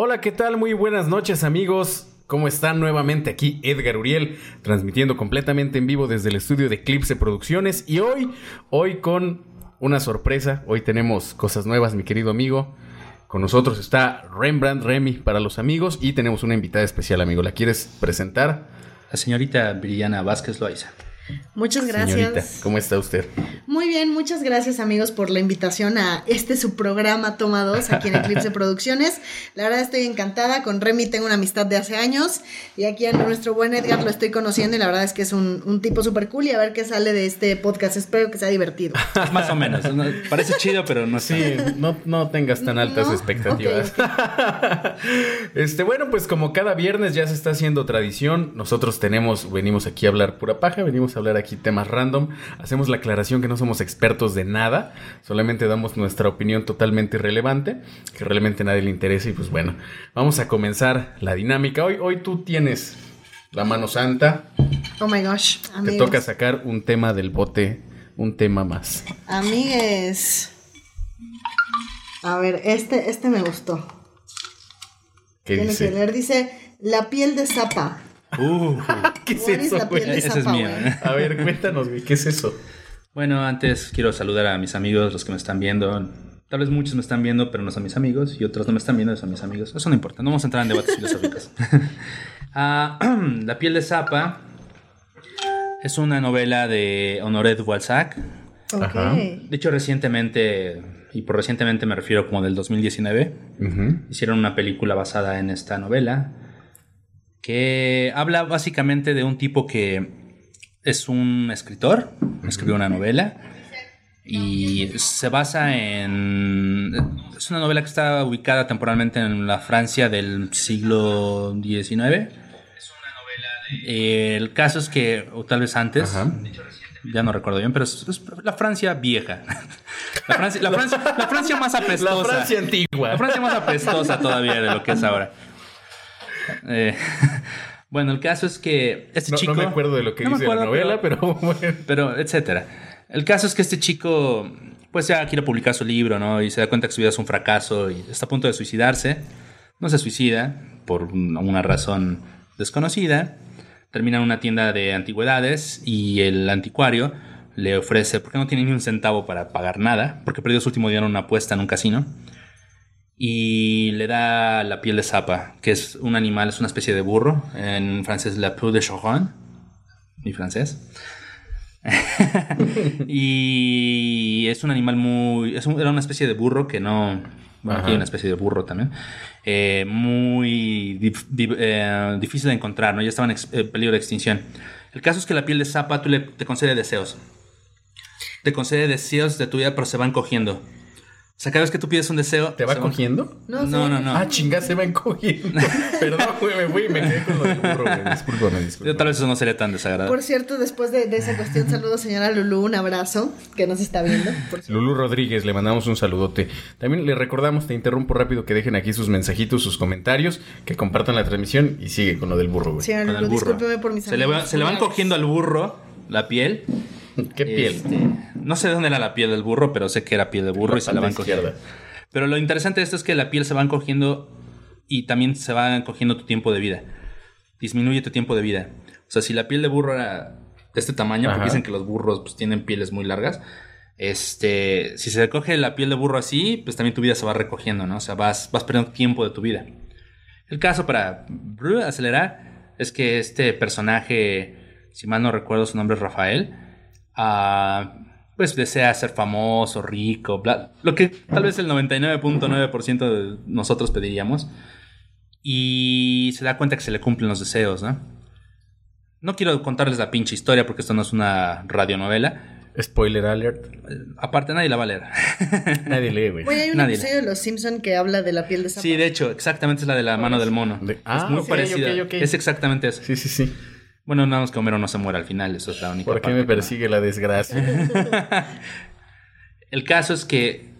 Hola, ¿qué tal? Muy buenas noches amigos. ¿Cómo están nuevamente aquí Edgar Uriel, transmitiendo completamente en vivo desde el estudio de Eclipse Producciones y hoy, hoy con una sorpresa, hoy tenemos cosas nuevas, mi querido amigo. Con nosotros está Rembrandt Remy para los amigos y tenemos una invitada especial, amigo. ¿La quieres presentar? La señorita Brillana Vázquez Loaiza. Muchas gracias. Señorita, ¿cómo está usted? Muy bien, muchas gracias amigos por la invitación a este su programa Toma 2 aquí en Eclipse Producciones. La verdad estoy encantada, con Remy tengo una amistad de hace años y aquí a nuestro buen Edgar lo estoy conociendo y la verdad es que es un, tipo súper cool y a ver qué sale de este podcast, espero que sea divertido. Más o menos, parece chido pero no Sí, no, no tengas tan altas expectativas. este, bueno, pues como cada viernes ya se está haciendo tradición, nosotros tenemos, venimos aquí a hablar pura paja, venimos a hablar aquí temas random. Hacemos la aclaración que no somos expertos de nada, solamente damos nuestra opinión totalmente irrelevante, que realmente a nadie le interesa y pues bueno, vamos a comenzar la dinámica. Hoy, hoy tú tienes la mano santa. Oh my gosh, Te toca sacar un tema del bote, un tema más. Amigues. A ver, este, este me gustó. ¿Qué dice? que leer, dice la piel de zapa. Uh, ¿Qué es eso, güey? Esa es mía. A ver, cuéntanos, güey, ¿qué es eso? Bueno, antes quiero saludar a mis amigos, los que me están viendo. Tal vez muchos me están viendo, pero no son mis amigos, y otros no me están viendo, son mis amigos. Eso no importa, no vamos a entrar en debates filosóficos. Ah, la piel de Zapa es una novela de Honoré de Balzac. Okay. De hecho, recientemente, y por recientemente me refiero como del 2019, hicieron una película basada en esta novela que habla básicamente de un tipo que es un escritor, escribió una novela y se basa en... Es una novela que está ubicada temporalmente en la Francia del siglo XIX. Es una novela de... El caso es que, o tal vez antes, ya no recuerdo bien, pero es, la Francia vieja. La Francia, la Francia, la Francia más apestosa. La Francia antigua. La Francia más apestosa todavía de lo que es ahora. Eh, bueno, el caso es que este chico. No me acuerdo de lo que dice la novela, pero, bueno. Pero, etcétera. El caso es que este chico, pues ya quiere publicar su libro, ¿no? Y se da cuenta que su vida es un fracaso y está a punto de suicidarse. No se suicida por una razón desconocida. Termina en una tienda de antigüedades y el anticuario le ofrece, porque no tiene ni un centavo para pagar nada, porque perdió su último día en una apuesta en un casino y le da la piel de zapa, que es un animal, es una especie de burro. En francés, la peau de choron, mi francés. y es un animal muy. Es era una especie de burro que no. Bueno, aquí hay una especie de burro también. Eh, muy eh, difícil de encontrar, ¿no? Ya estaba en eh, peligro de extinción. El caso es que la piel de zapa tú le, te concede deseos. Te concede deseos de tu vida, pero se van cogiendo. O sea, cada vez que tú pides un deseo. ¿Te va cogiendo? No, no, no, no, Ah, chinga, se va encogiendo. Perdón, güey, me fui y me quedé con lo del burro, güey. Discúlpame, discúlpame. Tal vez eso no sería tan desagradable. Por cierto, después de, esa cuestión, saludos, señora Lulú, un abrazo, que nos está viendo. Lulú Rodríguez, le mandamos un saludote. También le recordamos, te interrumpo rápido, que dejen aquí sus mensajitos, sus comentarios, que compartan la transmisión y sigue con lo del burro, güey. Señora Lulú, discúlpeme por mis se le, se le van cogiendo al burro la piel. ¿Qué piel? Este, no sé de dónde era la piel del burro, pero sé que era piel de burro y se la van cogiendo. Pero lo interesante de esto es que la piel se va cogiendo y también se va cogiendo tu tiempo de vida. Disminuye tu tiempo de vida. O sea, si la piel de burro era de este tamaño, porque dicen que los burros pues, tienen pieles muy largas, este, si se coge la piel de burro así, pues también tu vida se va recogiendo, ¿no? O sea, vas, vas perdiendo tiempo de tu vida. El caso para acelerar es que este personaje, si mal no recuerdo su nombre es Rafael, uh, pues desea ser famoso, rico, bla, lo que tal vez el 99.9% de nosotros pediríamos. Y se da cuenta que se le cumplen los deseos, ¿no? No quiero contarles la pinche historia porque esto no es una radionovela. Spoiler alert. Aparte, nadie la va a leer. nadie lee, güey. hay un episodio de Los Simpson que habla de la piel de Sí, de hecho, exactamente es la de la mano del mono. Ah, es muy parecida. Es exactamente eso. Sí, sí, sí. Bueno, nada más que Homero no se muere al final, eso es la única ¿Por qué me persigue la desgracia? El caso es que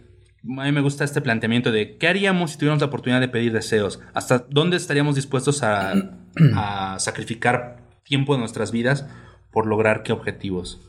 a mí me gusta este planteamiento de qué haríamos si tuviéramos la oportunidad de pedir deseos. ¿Hasta dónde estaríamos dispuestos a, a sacrificar tiempo de nuestras vidas por lograr qué objetivos?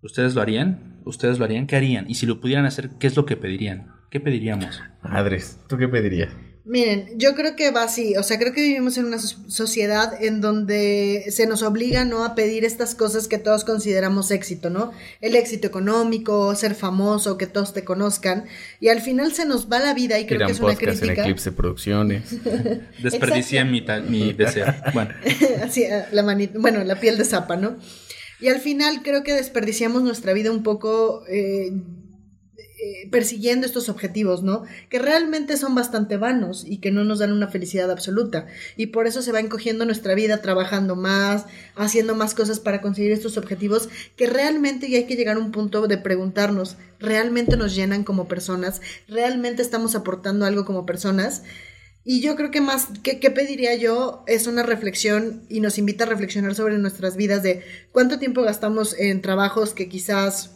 ¿Ustedes lo harían? ¿Ustedes lo harían? ¿Qué harían? Y si lo pudieran hacer, ¿qué es lo que pedirían? ¿Qué pediríamos? Madres, ¿tú qué pedirías? Miren, yo creo que va así, o sea, creo que vivimos en una sociedad en donde se nos obliga, ¿no? A pedir estas cosas que todos consideramos éxito, ¿no? El éxito económico, ser famoso, que todos te conozcan, y al final se nos va la vida y creo que es una crítica. en Eclipse Producciones. Desperdicié mi, mi, deseo. Bueno. así, la bueno, la piel de zapa, ¿no? Y al final creo que desperdiciamos nuestra vida un poco... Eh, eh, persiguiendo estos objetivos, ¿no? Que realmente son bastante vanos y que no nos dan una felicidad absoluta. Y por eso se va encogiendo nuestra vida trabajando más, haciendo más cosas para conseguir estos objetivos que realmente ya hay que llegar a un punto de preguntarnos, ¿realmente nos llenan como personas? ¿Realmente estamos aportando algo como personas? Y yo creo que más, que, pediría yo? Es una reflexión y nos invita a reflexionar sobre nuestras vidas de cuánto tiempo gastamos en trabajos que quizás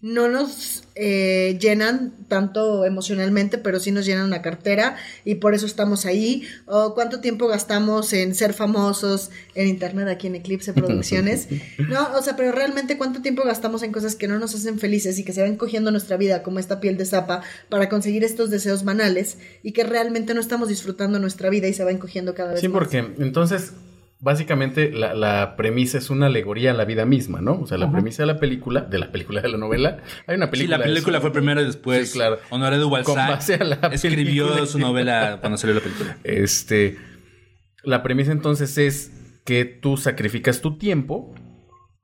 no nos eh, llenan tanto emocionalmente, pero sí nos llenan la cartera y por eso estamos ahí. O cuánto tiempo gastamos en ser famosos en internet aquí en Eclipse Producciones. No, o sea, pero realmente cuánto tiempo gastamos en cosas que no nos hacen felices y que se van cogiendo nuestra vida como esta piel de zapa para conseguir estos deseos banales y que realmente no estamos disfrutando nuestra vida y se va encogiendo cada vez más. Sí, porque entonces básicamente la, la, premisa es una alegoría a la vida misma, ¿no? O sea, la premisa de la película, de la película de la novela, hay una película. Sí, la película fue primero y después. Sí, claro. Honoré Duvalsac escribió su novela cuando salió la película. Este, la premisa entonces es que tú sacrificas tu tiempo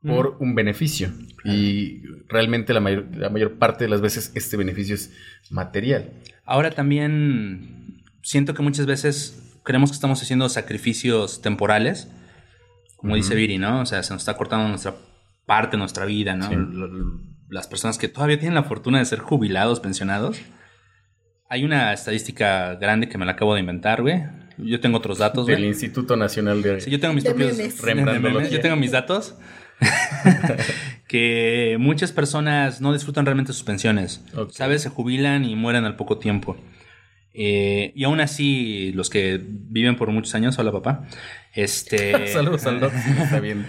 por un beneficio y realmente la mayor, la mayor parte de las veces este beneficio es material. Ahora también siento que muchas veces creemos que estamos haciendo sacrificios temporales, como dice Viri, ¿no? O sea, se nos está cortando nuestra parte, nuestra vida, ¿no? Las personas que todavía tienen la fortuna de ser jubilados, pensionados. Hay una estadística grande que me la acabo de inventar, güey. Yo tengo otros datos, güey. Del Instituto Nacional de... Sí, yo tengo mis propios... Yo tengo mis datos. que muchas personas no disfrutan realmente sus pensiones. ¿Sabes? Se jubilan y mueren al poco tiempo. Eh, y aún así, los que viven por muchos años, hola papá, este... saludos, saludos, está bien.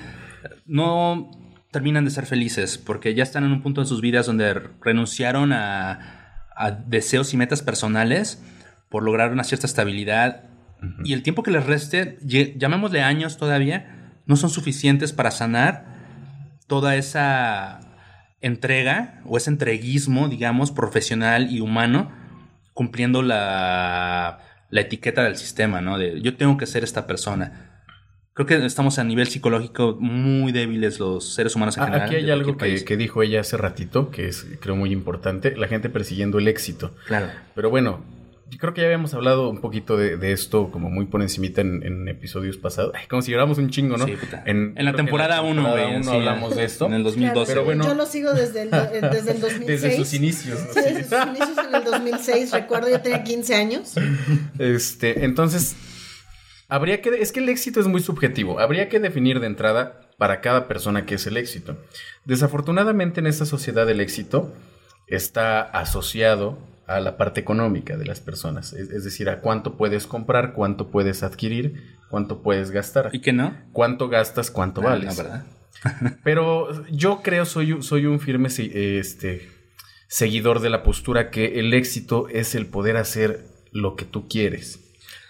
No terminan de ser felices porque ya están en un punto en sus vidas donde renunciaron a, a deseos y metas personales por lograr una cierta estabilidad. Y el tiempo que les reste, llamémosle años todavía, no son suficientes para sanar toda esa entrega o ese entreguismo, digamos, profesional y humano cumpliendo la, la etiqueta del sistema, ¿no? De yo tengo que ser esta persona. Creo que estamos a nivel psicológico muy débiles los seres humanos en ah, general. Aquí hay algo que, que, dijo ella hace ratito, que es creo muy importante, la gente persiguiendo el éxito. Claro. Pero bueno, yo creo que ya habíamos hablado un poquito de, esto como muy por encimita en, episodios pasados. como si lleváramos un chingo, ¿no? Sí, En, la temporada 1, güey. hablamos de esto. En el 2012. pero bueno, yo lo sigo desde el, eh, desde el 2006. Desde sus inicios. Sí, desde sus inicios en el 2006. Recuerdo, yo tenía 15 años. Este, entonces, habría que... Es que el éxito es muy subjetivo. Habría que definir de entrada para cada persona qué es el éxito. Desafortunadamente en esta sociedad el éxito está asociado a la parte económica de las personas, es, decir, a cuánto puedes comprar, cuánto puedes adquirir, cuánto puedes gastar. ¿Y qué no? Cuánto gastas, cuánto ah, vales. ¿verdad? Pero yo creo, soy, soy un firme este, seguidor de la postura que el éxito es el poder hacer lo que tú quieres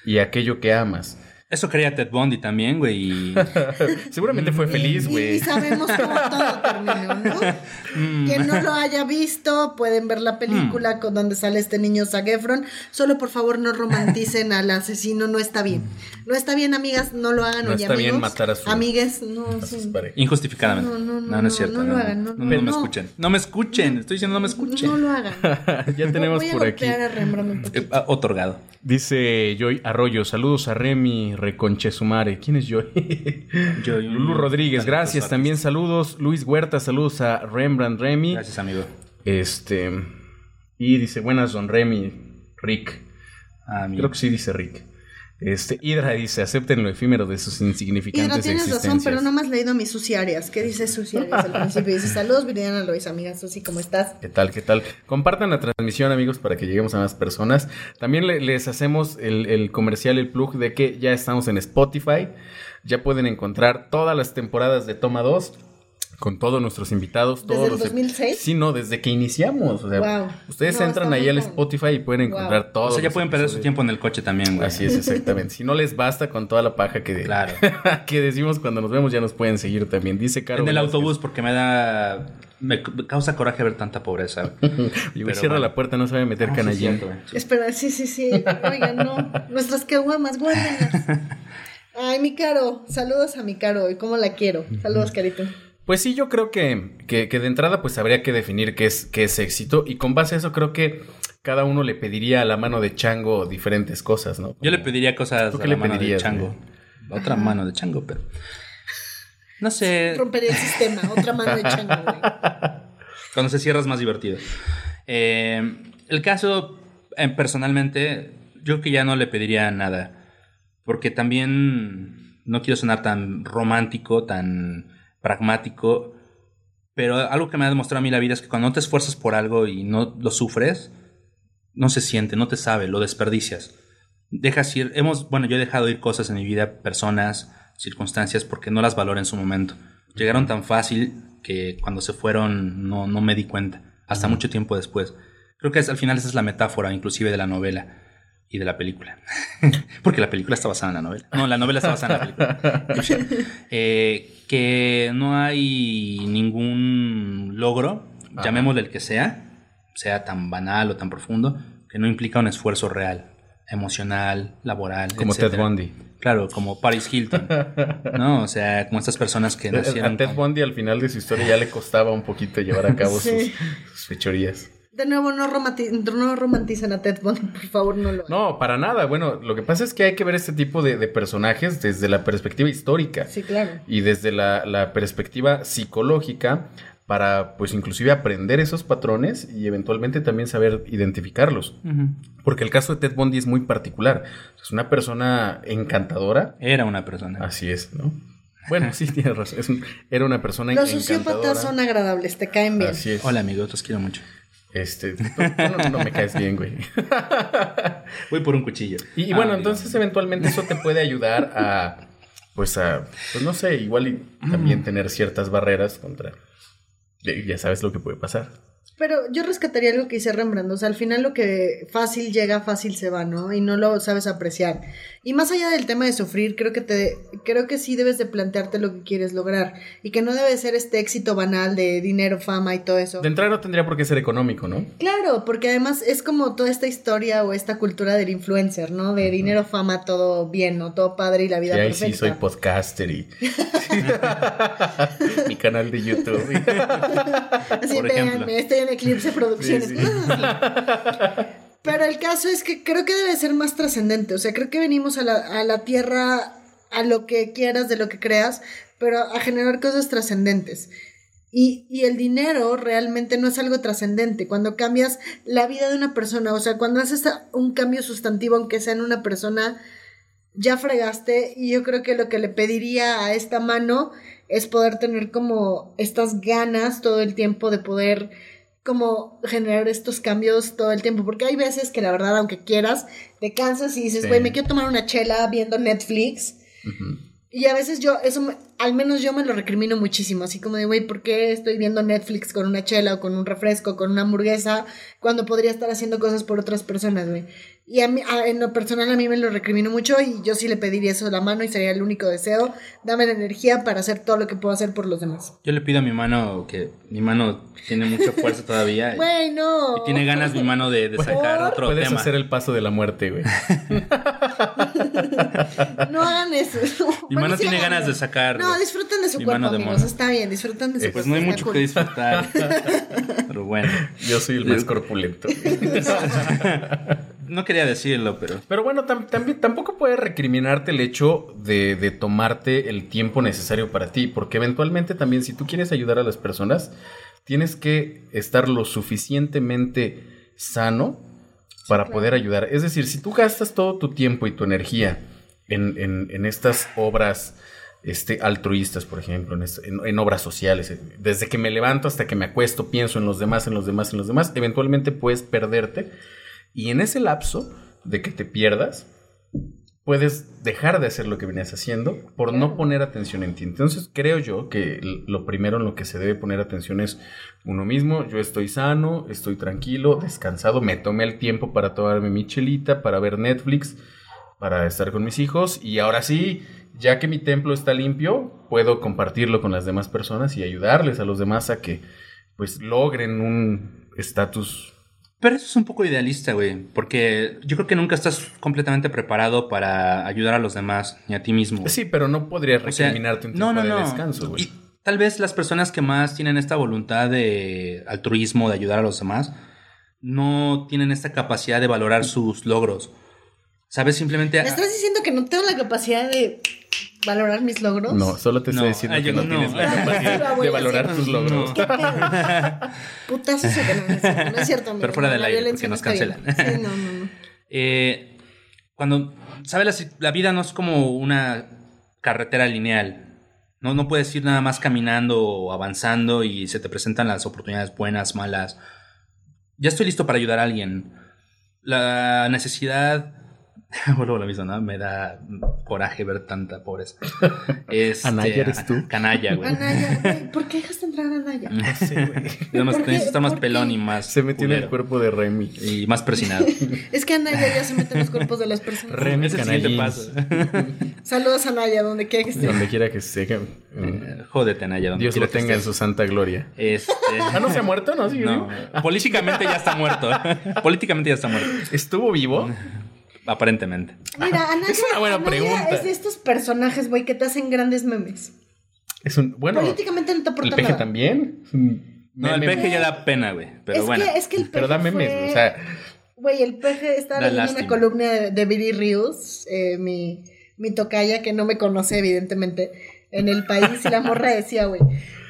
y aquello que amas. Eso quería Ted Bundy también, güey. Seguramente fue feliz, güey. Y, sabemos cómo todo terminó, ¿no? Mm. Quien no lo haya visto, pueden ver la película mm. con donde sale este niño Zac Efron. Solo por favor no romanticen al asesino, no está bien. No está bien, amigas, no lo hagan. No está bien matar a sus Amigues, no. Injustificadamente. No, no, no, no, es cierto. No, lo hagan. No, no, me escuchen. No me escuchen. Estoy diciendo no me escuchen. No, lo hagan. ya tenemos por aquí. A eh, otorgado. Dice Joy Arroyo, saludos a Remy Reconche Sumare. ¿Quién es Joy? Joy Lulu Rodríguez, gracias. También saludos. Luis Huerta, saludos a Rembrandt Remy. Gracias, amigo. Este. Y dice, buenas, don Remy. Rick. Ah, Creo que sí dice Rick. Este, Hidra dice, acepten lo efímero de sus insignificantes Hidra, tienes razón, pero no me has leído mis suciarias. ¿Qué dice suciarias al principio? Dice, saludos, Viridiana Lois, amigas Susi, ¿cómo estás? ¿Qué tal, qué tal? Compartan la transmisión, amigos, para que lleguemos a más personas. También les hacemos el, el comercial, el plug de que ya estamos en Spotify. Ya pueden encontrar todas las temporadas de Toma 2 con todos nuestros invitados. Todos ¿Desde el 2006? Sí, no, desde que iniciamos. O sea, ustedes entran ahí al Spotify y pueden encontrar todo. O sea, ya pueden perder su tiempo en el coche también, güey. Así es, exactamente. si no les basta con toda la paja que, claro. que decimos cuando nos vemos, ya nos pueden seguir también. Dice Caro. En el autobús, porque me da. Me causa coraje ver tanta pobreza. y me cierra la puerta, no se va a meter ah, canallín. Espera, sí, sí, sí. Oigan, no. Nuestras caguamas, guárdenlas. Ay, mi caro. Saludos a mi caro. ¿Y cómo la quiero? Saludos, carito. Pues sí, yo creo que, que, de entrada pues habría que definir qué es, qué es éxito y con base a eso creo que cada uno le pediría a la mano de Chango diferentes cosas, ¿no? yo le pediría cosas a la mano de Chango. Otra mano de Chango, pero... No sé... Rompería el sistema, otra mano de Chango, Cuando se cierra es más divertido. Eh, el caso, eh, personalmente, yo que ya no le pediría nada. Porque también no quiero sonar tan romántico, tan pragmático, pero algo que me ha demostrado a mí la vida es que cuando no te esfuerzas por algo y no lo sufres, no se siente, no te sabe, lo desperdicias. Dejas ir, hemos, bueno, yo he dejado ir cosas en mi vida, personas, circunstancias, porque no las valoré en su momento. Llegaron tan fácil que cuando se fueron no, no me di cuenta, hasta mucho tiempo después. Creo que al final esa es la metáfora, inclusive de la novela y de la película. Porque la película está basada en la novela. No, la novela está basada en la película. Eh, que no hay ningún logro, llamémosle el que sea, sea tan banal o tan profundo, que no implica un esfuerzo real, emocional, laboral. Como Ted Bundy. Claro, como Paris Hilton. ¿No? O sea, como estas personas que nacieron. A Ted Bundy al final de su historia ya le costaba un poquito llevar a cabo sus, sus fechorías. De nuevo, no, no romanticen a Ted Bundy, por favor, no lo No, para nada. Bueno, lo que pasa es que hay que ver este tipo de, personajes desde la perspectiva histórica. Sí, claro. Y desde la, perspectiva psicológica para, pues, inclusive aprender esos patrones y eventualmente también saber identificarlos. Porque el caso de Ted Bundy es muy particular. Es una persona encantadora. Era una persona. Así es, ¿no? Bueno, sí, tienes razón. era una persona Los sociópatas son agradables, te caen bien. Así es. Hola, amigo, te quiero mucho. Este, no, me caes bien, güey. Voy por un cuchillo. Y, bueno, ah, entonces eventualmente eso te puede ayudar a, pues a, pues no sé, igual y también mm. tener ciertas barreras contra, ya sabes lo que puede pasar. Pero yo rescataría algo que dice Rembrandt, o sea, al final lo que fácil llega, fácil se va, ¿no? Y no lo sabes apreciar. Y más allá del tema de sufrir, creo que te creo que sí debes de plantearte lo que quieres lograr y que no debe ser este éxito banal de dinero, fama y todo eso. De entrada no tendría por qué ser económico, ¿no? Claro, porque además es como toda esta historia o esta cultura del influencer, ¿no? De dinero, fama, todo bien, ¿no? Todo padre y la vida y ahí sí soy podcaster y mi canal de YouTube. Así, véanme, estoy Eclipse Producciones. Pero el caso es que creo que debe ser más trascendente. O sea, creo que venimos a la, a la Tierra a lo que quieras, de lo que creas, pero a generar cosas trascendentes. Y, y, el dinero realmente no es algo trascendente. Cuando cambias la vida de una persona, o sea, cuando haces un cambio sustantivo, aunque sea en una persona, ya fregaste. Y yo creo que lo que le pediría a esta mano es poder tener como estas ganas todo el tiempo de poder como generar estos cambios todo el tiempo, porque hay veces que la verdad, aunque quieras, te cansas y dices, güey, me quiero tomar una chela viendo Netflix. Y a veces yo, eso, al menos yo me lo recrimino muchísimo, así como de, güey, ¿por qué estoy viendo Netflix con una chela o con un refresco, con una hamburguesa, cuando podría estar haciendo cosas por otras personas, güey? Y a mí, en lo personal a mí me lo recrimino mucho y yo sí le pediría eso a la mano y sería el único deseo, dame la energía para hacer todo lo que puedo hacer por los demás. Yo le pido a mi mano que mi mano tiene mucha fuerza todavía. Güey, no. Y tiene ganas mi mano de, sacar otro Puedes tema. hacer el paso de la muerte, güey. no hagan eso. Mi mano tiene ganas de sacar. No, disfruten de su cuerpo, amigos. Está bien, disfruten de su Pues no hay mucho que disfrutar. bueno. Yo soy el más corpulento. No quería decirlo, pero. Pero bueno, tampoco puedes recriminarte el hecho de, de, tomarte el tiempo necesario para ti, porque eventualmente también, si tú quieres ayudar a las personas, tienes que estar lo suficientemente sano para poder ayudar. Es decir, si tú gastas todo tu tiempo y tu energía en, en, en estas obras este, altruistas, por ejemplo, en, en, obras sociales, desde que me levanto hasta que me acuesto, pienso en los demás, en los demás, en los demás, eventualmente puedes perderte y en ese lapso de que te pierdas, puedes dejar de hacer lo que venías haciendo por no poner atención en ti. Entonces creo yo que lo primero en lo que se debe poner atención es uno mismo. Yo estoy sano, estoy tranquilo, descansado, me tomé el tiempo para tomarme mi chelita, para ver Netflix, para estar con mis hijos y ahora sí, ya que mi templo está limpio, puedo compartirlo con las demás personas y ayudarles a los demás a que pues logren un estatus pero eso es un poco idealista, güey, porque yo creo que nunca estás completamente preparado para ayudar a los demás ni a ti mismo. Sí, pero no podrías recriminarte un tiempo no, no, de descanso, güey. Y tal vez las personas que más tienen esta voluntad de altruismo, de ayudar a los demás, no tienen esta capacidad de valorar sus logros. ¿Sabes? Simplemente... ¿Me estás diciendo que no tengo la capacidad de valorar mis logros? No, solo te estoy diciendo que no, tienes la capacidad de valorar tus logros. Putazo eso que no, es cierto, no es cierto. Pero fuera del aire, porque nos cancelan. Sí, no, no, no. Eh, cuando, ¿sabes? La, vida no es como una carretera lineal. No, no puedes ir nada más caminando o avanzando y se te presentan las oportunidades buenas, malas. Ya estoy listo para ayudar a alguien. La necesidad Vuelvo lo mismo, ¿no? Me da coraje ver tanta pobreza. Este, ¿Anaya eres tú? Canalla, güey. Anaya, güey. ¿Por qué dejaste entrar a Anaya? No sé, güey. Necesito estar más pelón y más. Se metió en el cuerpo de Remy. Y más presionado. es que Anaya ya se mete en los cuerpos de las personas. Remy te pasa. Saludos a Anaya, donde quiera que esté. Donde quiera que esté. Eh, jódete, Anaya. Donde Dios lo tenga en su santa gloria. Este... ¿Ah, no se ha muerto? No, sí. No. Políticamente ya está muerto. Políticamente ya está muerto. ¿Estuvo vivo? Aparentemente. Mira, Anaya, es una buena pregunta. Es de estos personajes, güey, que te hacen grandes memes. Es un. Bueno. Políticamente no te aporta ¿El peje también? No, el peje ya da pena, güey. Pero es bueno. Que, es que el peje pero da memes, o sea. Güey, el peje está leyendo una columna de, de Billy Rios, eh, mi, mi tocaya, que no me conoce, evidentemente, en el país. Y la morra decía, güey,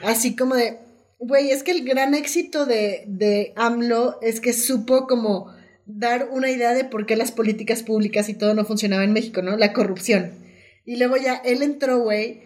así como de. Güey, es que el gran éxito de, de AMLO es que supo como dar una idea de por qué las políticas públicas y todo no funcionaba en México, ¿no? La corrupción. Y luego ya él entró, güey,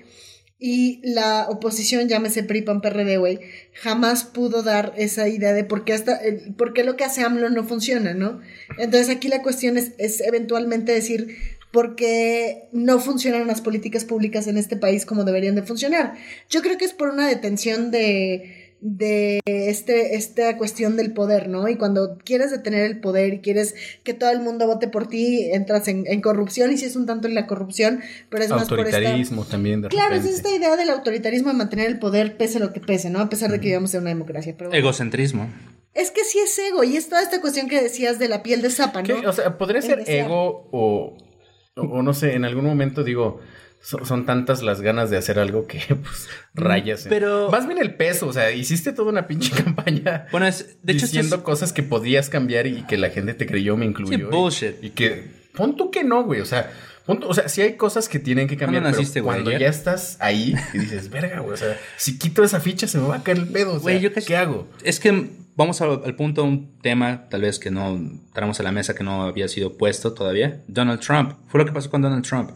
y la oposición, llámese PRI, PAN, güey, jamás pudo dar esa idea de por qué, hasta, por qué lo que hace AMLO no funciona, ¿no? Entonces aquí la cuestión es, es eventualmente decir por qué no funcionan las políticas públicas en este país como deberían de funcionar. Yo creo que es por una detención de de este, esta cuestión del poder, ¿no? Y cuando quieres detener el poder y quieres que todo el mundo vote por ti, entras en, corrupción y si es un tanto en la corrupción, pero es más por Autoritarismo también. De claro, es esta idea del autoritarismo de mantener el poder pese lo que pese, ¿no? A pesar de que vivamos en una democracia. Pero Egocentrismo. Es que sí es ego y es toda esta cuestión que decías de la piel de zapa, ¿no? O sea, podría ser ego o, o no sé, en algún momento digo son, tantas las ganas de hacer algo que pues mm, rayas. Pero más bien el peso, o sea, hiciste toda una pinche campaña. Bueno, es, de hecho diciendo cosas que podías cambiar y que la gente te creyó, me incluyó. bullshit. Y, que pon tú que no, güey, o sea, o sea, sí hay cosas que tienen que cambiar, pero cuando ya estás ahí y dices, verga, güey, o sea, si quito esa ficha se me va a caer el pedo, o sea, ¿qué hago? Es que vamos al, al, punto, un tema tal vez que no traemos a la mesa que no había sido puesto todavía. Donald Trump. Fue lo que pasó con Donald Trump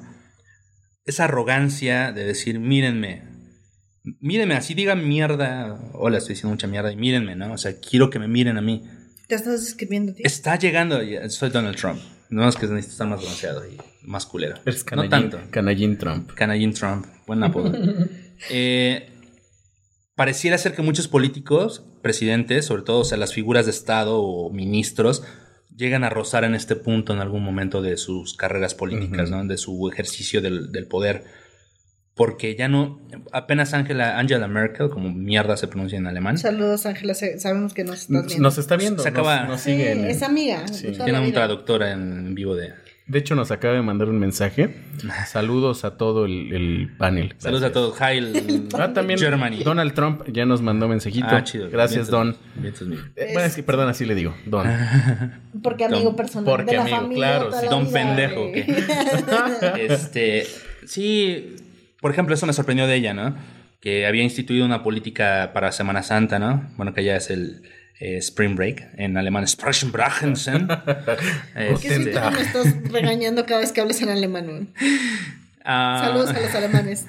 esa arrogancia de decir, mírenme, mírenme, así digan mierda, hola, estoy diciendo mucha mierda y mírenme, ¿no? O sea, quiero que me miren a mí. ¿Te estás escribiendo, tío? Está llegando, soy Donald Trump. No es que necesito estar más bronceado y más culero. no tanto. Canallín Trump. Canallín Trump, buen apodo. eh, pareciera ser que muchos políticos, presidentes, sobre todo o sea, las figuras de Estado o ministros, llegan a rozar en este punto en algún momento de sus carreras políticas, ¿no? De su ejercicio del, poder. Porque ya no, apenas Angela, Angela Merkel, como mierda se pronuncia en alemán. Saludos Angela, sabemos que nos estás viendo. Nos está viendo. Se acaba, nos, sigue es amiga. Tiene un traductor en vivo de, de hecho, nos acaba de mandar un mensaje. Saludos a todo el, panel. Saludos a todos. Heil ah, también Germany. Donald Trump ya nos mandó mensajito. Ah, chido. Gracias, Don. Eh, bueno, es que perdón, así le digo. Don. Porque amigo personal. Porque de la amigo, familia, claro. don pendejo. este, sí, por ejemplo, eso me sorprendió de ella, ¿no? Que había instituido una política para Semana Santa, ¿no? Bueno, que ya es el eh, Spring Break, en alemán Sprachenbrachensen. ¿Por qué este, me estás regañando cada vez que hablas en alemán? Ah. Saludos a los alemanes.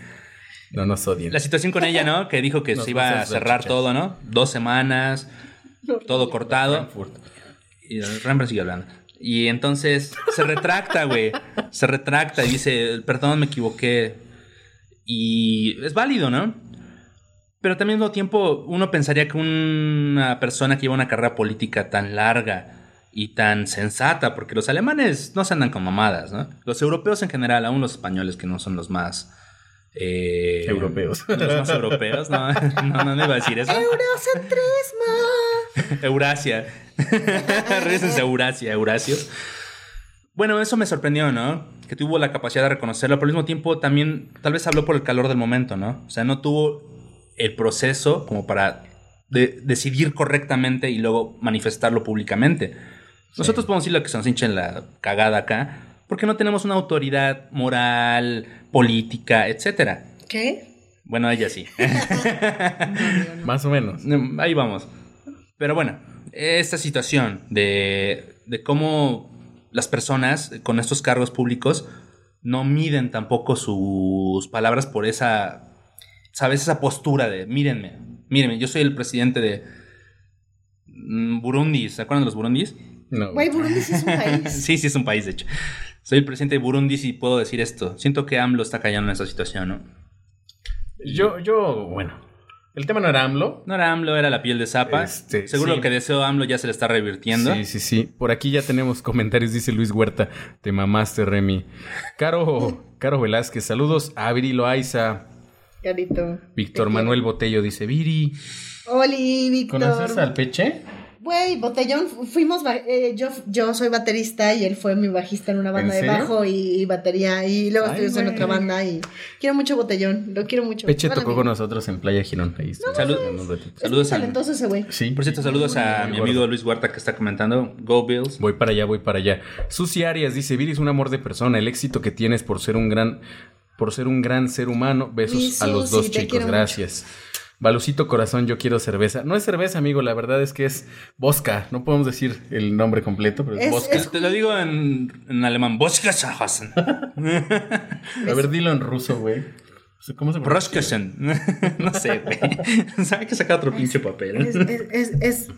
No nos odien. La situación con ella, ¿no? Que dijo que se iba a cerrar todo, ¿no? Dos semanas, todo cortado. Y Rembrandt sigue hablando. Y entonces se retracta, güey. Se retracta y dice, perdón, me equivoqué. Y es válido, ¿no? Pero también al mismo tiempo uno pensaría que una persona que lleva una carrera política tan larga y tan sensata, porque los alemanes no se andan con mamadas, ¿no? Los europeos en general, aún los españoles que no son los más... Eh, europeos. Los más europeos, no, no, no, iba a decir eso. Eurocentrismo. Eurasia. Regresen a Eurasia, Eurasios. Bueno, eso me sorprendió, ¿no? Que tuvo la capacidad de reconocerlo, pero al mismo tiempo también tal vez habló por el calor del momento, ¿no? O sea, no tuvo el proceso como para decidir correctamente y luego manifestarlo públicamente. Nosotros podemos decir lo que se nos hincha en la cagada acá, porque no tenemos una autoridad moral, política, etcétera. ¿Qué? Bueno, ella sí. Más o menos. Ahí vamos. Pero bueno, esta situación de, de cómo las personas con estos cargos públicos no miden tampoco sus palabras por esa, ¿sabes? Esa postura de, mírenme, mírenme, yo soy el presidente de mm, Burundi, ¿se acuerdan de los burundis? No. Güey, Burundi sí es un país. sí, sí es un país, de hecho. Soy el presidente de Burundi y puedo decir esto. Siento que AMLO está callando en esa situación, ¿no? Yo, yo, bueno. El tema no era AMLO. No era AMLO, era la piel de zapa. Este, Seguro lo que deseo AMLO ya se le está revirtiendo. Sí, sí, sí. Por aquí ya tenemos comentarios, dice Luis Huerta. Te mamaste, Remy. Caro, Caro Velázquez, saludos a Viri Loaiza. Carito. Víctor Manuel Botello dice, Viri. Oli, Víctor. ¿Conoces al Peche? Güey, Botellón, fuimos, eh, yo, yo soy baterista y él fue mi bajista en una banda de bajo y, batería y luego estuvimos en otra banda y quiero mucho Botellón, lo quiero mucho. Peche tocó con nosotros en Playa Girón. Ahí saludos a... ese güey. Sí. Por cierto, saludos a mi amigo Luis Huerta que está comentando. Go Bills. Voy para allá, voy para allá. Susi Arias dice, Viri es un amor de persona, el éxito que tienes por ser un gran, por ser un gran ser humano. Besos a los dos chicos, gracias. Balucito Corazón, yo quiero cerveza. No es cerveza, amigo, la verdad es que es Bosca. No podemos decir el nombre completo, pero es, Bosca. Te lo digo en, en alemán. Bosca A ver, dilo en ruso, güey. ¿Cómo se pronuncia? no sé, güey. Sabe que saca otro pinche papel. es, es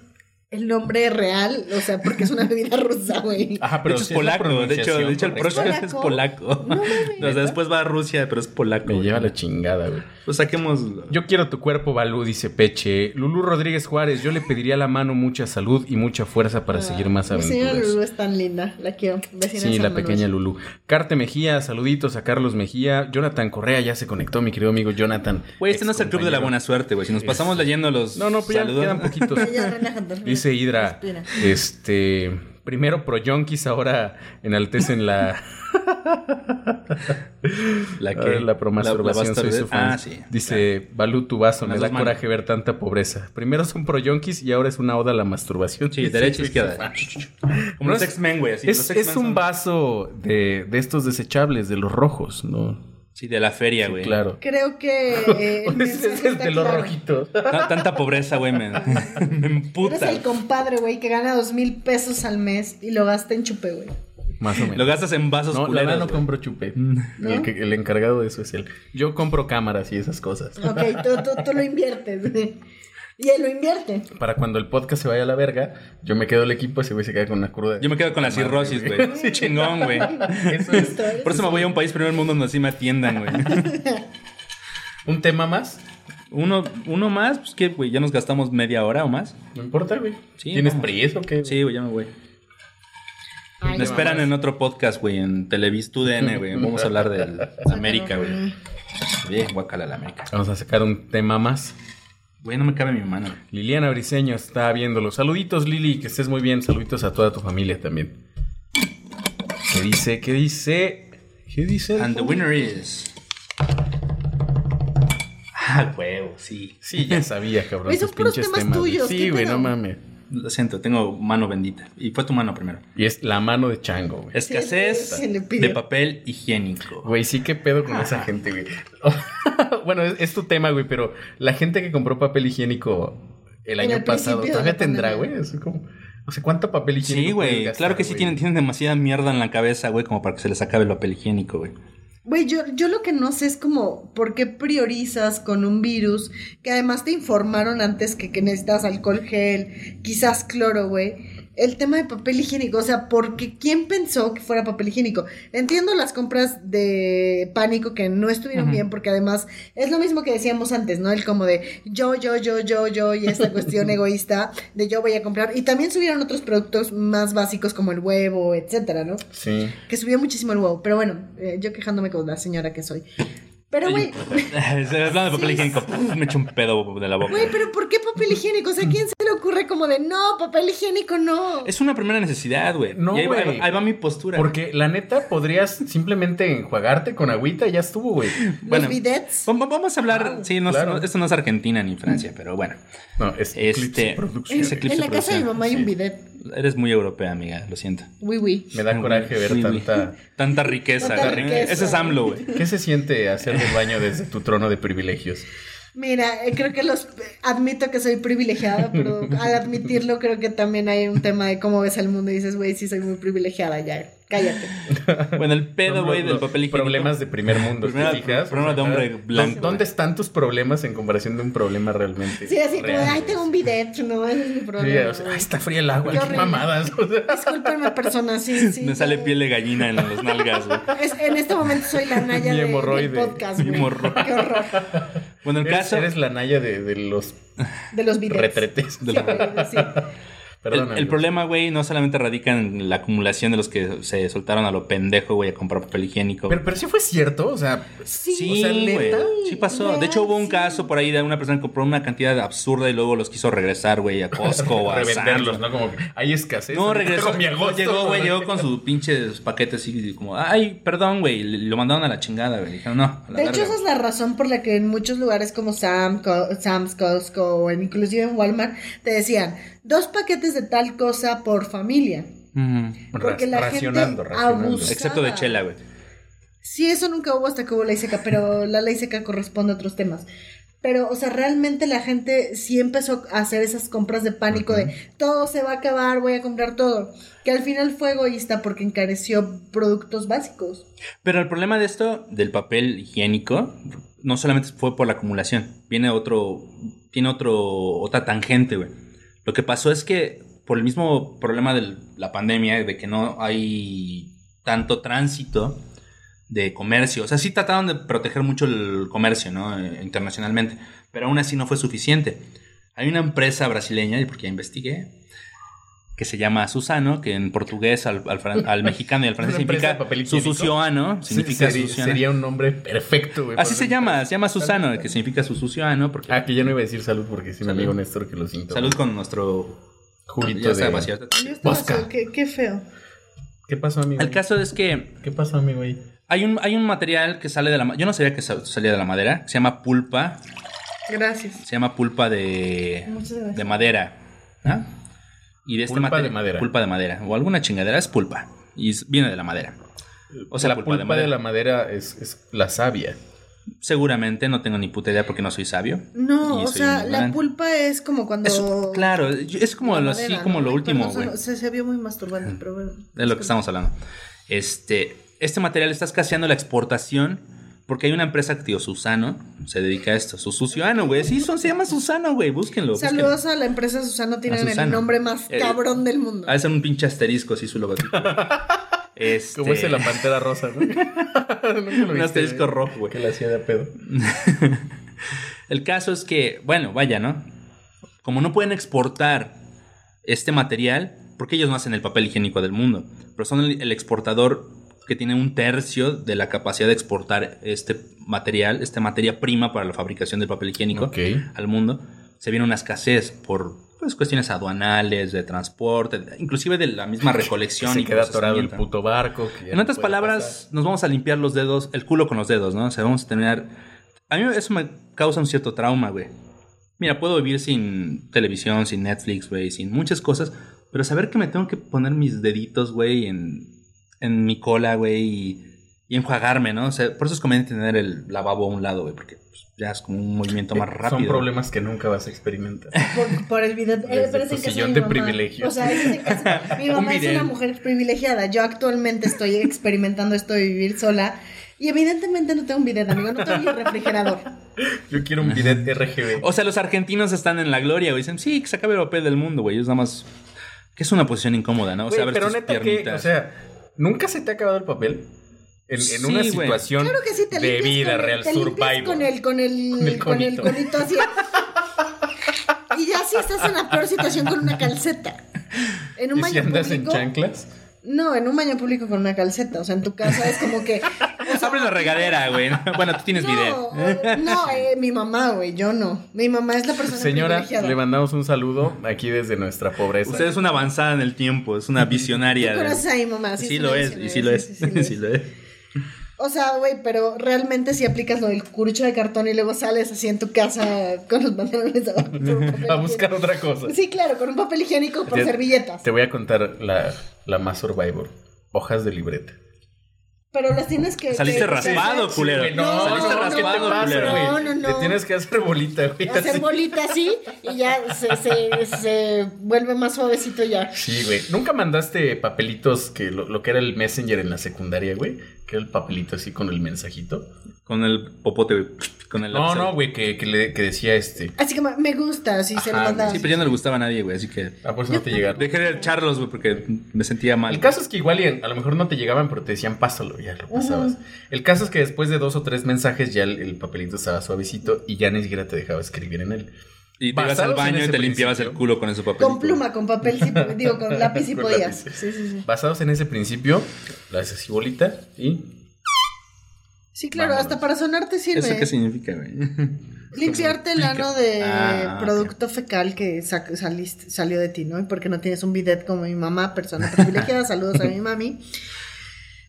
el nombre real, o sea, porque es una bebida rusa, güey. Ajá, pero de hecho es polaco. De hecho, de hecho el Proshka es polaco. No, o sea, después va a Rusia, pero es polaco. Me lleva la chingada, güey. Pues saquemos. Yo quiero tu cuerpo, Balú, dice Peche. Lulú Rodríguez Juárez, yo le pediría la mano mucha salud y mucha fuerza para ah, seguir más aventuras. La señora Lulú es tan linda, la quiero. Vecina sí, la pequeña Lulú. Carte Mejía, saluditos a Carlos Mejía. Jonathan Correa ya se conectó, mi querido amigo Jonathan. Güey, este no es el club de la buena suerte, güey. Si nos pasamos leyendo los. No, no, pues ya quedan poquitos. dice Hidra. Este. Primero pro yonkis, ahora enaltecen la. la que. La promasturbación, soy su fan. Ah, sí. Dice, Balú, tu vaso, me da coraje ver tanta pobreza. Primero son pro yonkis y ahora es una oda a la masturbación. Sí, derecha izquierda. Como los X-Men, güey. Es, es un vaso de, de estos desechables, de los rojos, ¿no? Sí, de la feria, güey. claro. Creo que. es el de los rojitos. Tanta pobreza, güey, me, me emputa. Eres el compadre, güey, que gana dos mil pesos al mes y lo gasta en chupe, güey. Más o menos. Lo gastas en vasos No, la verdad no compro chupe. El, el, encargado de eso es él. Yo compro cámaras y esas cosas. Ok, tú, tú, tú lo inviertes. Y él lo invierte. Para cuando el podcast se vaya a la verga, yo me quedo el equipo, ese güey se queda con una cruda. Yo me quedo con la cirrosis, güey. Sí, chingón, güey. Por eso me voy a un país primer mundo donde así me atiendan, güey. ¿Un tema más? Uno, uno más, pues que, güey, ya nos gastamos media hora o más. No importa, güey. ¿Tienes prisa o qué? Sí, güey, ya me voy. me esperan en otro podcast, güey, en Televis DN, güey. Vamos a hablar de América, güey. Bien, guacala la América. Vamos a sacar un tema más. Güey, no me cabe mi mano. Liliana Briseño está viéndolo. Saluditos, Lili, que estés muy bien. Saluditos a toda tu familia también. ¿Qué dice? ¿Qué dice? ¿Qué dice? And the winner is. Ah, huevo, sí. Sí, ya sabía, cabrón. Esos pinches temas. Tuyos, sí, güey, no mames. Lo siento, tengo mano bendita. Y fue tu mano primero. Y es la mano de chango, güey. Escasez de papel higiénico. Güey, sí, qué pedo con esa gente, güey. bueno, es, tu tema, güey, pero la gente que compró papel higiénico el año pasado, todavía tendrá, güey. como. O sea, ¿cuánto papel higiénico? Sí, güey. Claro que sí tienen, tienen demasiada mierda en la cabeza, güey, como para que se les acabe el papel higiénico, güey. Güey, yo, yo lo que no sé es como, ¿por qué priorizas con un virus que además te informaron antes que, que necesitas alcohol gel, quizás cloro, güey? El tema de papel higiénico, o sea, porque ¿quién pensó que fuera papel higiénico? Entiendo las compras de pánico que no estuvieron bien, porque además es lo mismo que decíamos antes, ¿no? El como de yo, yo, yo, yo, yo, y esta cuestión egoísta de yo voy a comprar. Y también subieron otros productos más básicos como el huevo, etcétera, ¿no? Sí. Que subió muchísimo el huevo, pero bueno, eh, yo quejándome con la señora que soy. Pero, güey. Hablando de papel higiénico, me echo un pedo de la boca. Güey, pero ¿por qué papel higiénico? O sea, ¿a quién se le ocurre como de no, papel higiénico no? Es una primera necesidad, güey. No, ahí, ahí va mi postura. Porque la neta podrías simplemente enjuagarte con agüita y ya estuvo, güey. bueno, Los Vamos a hablar. sí, no, claro. no, esto no es Argentina ni Francia, pero bueno. No, es Este. Eclipse Producciones. es Eclipse En la casa de mi Producción. mamá hay un bidet. Eres muy europea, amiga, lo siento. Oui, oui. Me da coraje ver tanta... Tanta riqueza. Tanta güey. riqueza. Ese es AMLO, güey. ¿Qué se siente hacer del baño desde tu trono de privilegios? Mira, eh, creo que los admito que soy privilegiada, pero al admitirlo creo que también hay un tema de cómo ves al mundo y dices, güey, sí soy muy privilegiada, ya, cállate. Bueno, el pedo, güey, del los papel higiénico. Problemas de primer mundo, ¿te Problema- fijas? problema de hombre blanco, ¿Dónde están tus problemas en comparación de un problema realmente? Sí, así como, ay, tengo un bidet, no, ese es mi Sí, problema. o sea, güey. ay, está fría el agua, Qué qué, mamadas. o sea. Discúlpenme, persona, sí, sí. Me sale piel de gallina en las nalgas, güey. Es- en este momento soy la Naya Mi de, del hemorroide. podcast, Mi güey. hemorroide. Qué horror. Bueno, el Eres, caso. eres la Naya de, de los De los bidets. retretes. Sí, Perdón, el problema, güey, no solamente radica en la acumulación de los que se soltaron a lo pendejo, güey, a comprar papel higiénico. Pero, pero sí fue cierto, o sea, Sí, Sí, o sea, güey. ¿neta? Sí pasó. De hecho, hubo un Sí. caso por ahí de una persona que compró una cantidad absurda y luego los quiso regresar, güey, a Costco o a revenderlos. ¿no? Como que hay escasez. No, regresó. Con mi agosto, llegó, güey, llegó con sus pinches paquetes así como, ay, perdón, güey, y lo mandaron a la chingada, güey. Dijeron, no, a la De hecho, esa es la razón por la que en muchos lugares como Sam, Co- Sam's, Costco o inclusive en Walmart te decían dos paquetes de tal cosa por familia. Porque la racionando, gente racionando. abusaba. Excepto de chela, güey. Sí, eso nunca hubo hasta que hubo ley seca, pero la ley seca corresponde a otros temas. Pero, o sea, realmente la gente sí empezó a hacer esas compras de pánico de todo se va a acabar, voy a comprar todo. Que al final fue egoísta porque encareció productos básicos. Pero el problema de esto, del papel higiénico, no solamente fue por la acumulación, viene otro, tiene otro, otra tangente, güey. Lo que pasó es que por el mismo problema de la pandemia, de que no hay tanto tránsito de comercio, o sea, sí trataron de proteger mucho el comercio, ¿no? Eh, internacionalmente, pero aún así no fue suficiente. Hay una empresa brasileña, porque ya investigué, que se llama Susano, que en portugués al, al mexicano y al francés ¿Una empresa de significa susucioano, significa sería, susuciano. sería un nombre perfecto, güey. Así se llama, se llama Susano, que significa susuciano, porque Ah, que ya no iba a decir salud porque sí, mi amigo Néstor que lo siento. salud con nuestro Juguito ya está de- qué, qué feo. ¿Qué pasó, amigo? El caso es que ¿Qué pasó, amigo? ahí? hay un, hay un material que sale de la yo no sabía que sa- salía de la madera, se llama pulpa, Gracias. se llama pulpa de, Muchas gracias. de madera. ¿ah? Y de este Pulpa de madera. Pulpa de madera. O alguna chingadera es pulpa. Y es- viene de la madera. O sea, la pulpa, pulpa, de madera. de la madera es, es la savia. Seguramente, no tengo ni puta idea porque no soy sabio. No, o sea, la pulpa es como cuando... Es- claro, es como lo, madera, así como ¿no? lo último, perdón. Se, se vio muy masturbante, pero bueno. De lo que estamos hablando. Este, este material está escaseando la exportación porque hay una empresa, tío, Susano, se dedica a esto. Su Suciano, güey. Sí, son, se llama Susano, güey. Búsquenlo. búsquenlo. Saludos a la empresa Susano, tienen el Susano. nombre más Eh, cabrón del mundo. Ha de ser un pinche asterisco así su logotipo. este, Como ese la pantera rosa, ¿no? Un asterisco ¿eh? rojo, güey. Que la hacía de pedo. El caso es que, bueno, vaya, ¿no? Como no pueden exportar este material, porque ellos no hacen el papel higiénico del mundo, pero son el, el exportador que tiene un tercio de la capacidad de exportar este material, esta materia prima para la fabricación del papel higiénico al mundo, se viene una escasez por pues, cuestiones aduanales, de transporte, inclusive de la misma recolección Se y queda atorado el puto barco. En otras palabras, pasar. nos vamos a limpiar los dedos, el culo con los dedos, ¿no? O sea, vamos a tener... A mí eso me causa un cierto trauma, güey. Mira, puedo vivir sin televisión, sin Netflix, güey, sin muchas cosas, pero saber que me tengo que poner mis deditos, güey, en, en mi cola, güey, y, y enjuagarme, ¿no? O sea, por eso es conveniente tener el lavabo a un lado, güey, porque pues, ya es como un movimiento más rápido. Son problemas que nunca vas a experimentar. Por, por el video. Eh, pero es sillón de privilegio. O sea, ese es en casa. Mi mamá Un es una mujer privilegiada. Yo actualmente estoy experimentando esto de vivir sola. Y evidentemente no tengo un bidet, amigo. No tengo ni refrigerador. Yo quiero un bidet RGB. O sea, los argentinos están en la gloria, güey. Dicen, sí, que se acabe el papel del mundo, güey. Ellos nada más Que es una posición incómoda, ¿no? O sea, Güey, abres pero tus neta que, piernitas. o sea, ¿nunca se te ha acabado el papel? En, en Sí, una situación Claro que sí, te de vida con el- real, te limpias survival. Con el, con el, Con el con el conito. así. y ya si estás en la peor situación con una calceta. En un ¿Y si baño andas público. en chanclas? No, en un baño público con una calceta. O sea, en tu casa es como que. o sea, Abre la regadera, güey. Bueno, tú tienes no, no, eh, mi mamá, güey, yo no. Mi mamá es la persona Señora, le mandamos un saludo aquí desde nuestra pobreza. Usted es una avanzada en el tiempo, es una visionaria. ¿Tú de- mamá? Sí, es lo es, y sí lo es. sí, sí, sí lo es. Sí. O sea, güey, pero realmente si aplicas lo del curucho de cartón y luego sales así en tu casa con los pantalones abajo. a buscar otra cosa. Sí, claro, con un papel higiénico por Te- servilletas. Te voy a contar la, la más survivor. Hojas de libreta. Pero las tienes que. Saliste que- raspado, culero. güey, No, Saliste no, raspado, ¿qué te pasa, culero. güey? No, no, no. Te tienes que hacer bolita, güey. Hacer así. bolita así y ya se, se, se vuelve más suavecito ya. Sí, güey. ¿Nunca mandaste papelitos que lo, lo que era el Messenger en la secundaria, güey? Que era el papelito así con el mensajito. Con el popote, güey. Con el No, no, güey, que, que, le- que decía este. Así que me gusta, si se lo mandaba. Sí, pero ya no le gustaba a nadie, güey, así que. Ah, por eso no te llegaron. Dejé de echarlos, güey, porque me sentía mal. El caso es que igual y a lo mejor no te llegaban, pero te decían pásalo, ya lo pasabas. El caso es que después de dos o tres mensajes ya el, el papelito estaba suavecito y ya ni siquiera te dejaba escribir en él. Y te ibas al baño y te limpiabas el culo con ese papelito. Con pluma, con papel, sí, digo, con lápiz sí Con podías. lápiz. Sí, sí, sí. Basados en ese principio, la haces así bolita y Sí, claro, Vámonos. hasta para sonar te sirve. ¿Eso qué significa, güey? Limpiarte el ano de Ah, producto fecal que saliste- salió de ti, ¿no? Y porque no tienes un bidet como mi mamá, persona privilegiada, saludos a mi mami.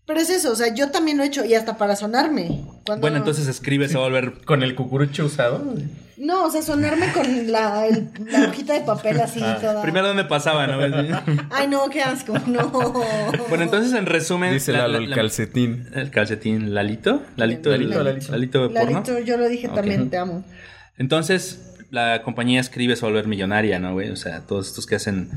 Pero es eso, o sea, yo también lo he hecho y hasta para sonarme. Cuando- Bueno, entonces escribe, se va a volver. con el cucurucho usado. No, o sea, sonarme con la, el- la hojita de papel así Ah, toda. Primero, ¿dónde pasaba, no? Ay, no, qué asco, no. Bueno, entonces, en resumen. Dice la- Lalo, la- el la- calcetín. El calcetín, ¿Lalito? ¿Lalito? Lalito, Lalito. ¿Lalito porno? Lalito, yo lo dije también, te amo. Entonces, la compañía escribe se volver millonaria, ¿no, güey? O sea, todos estos que hacen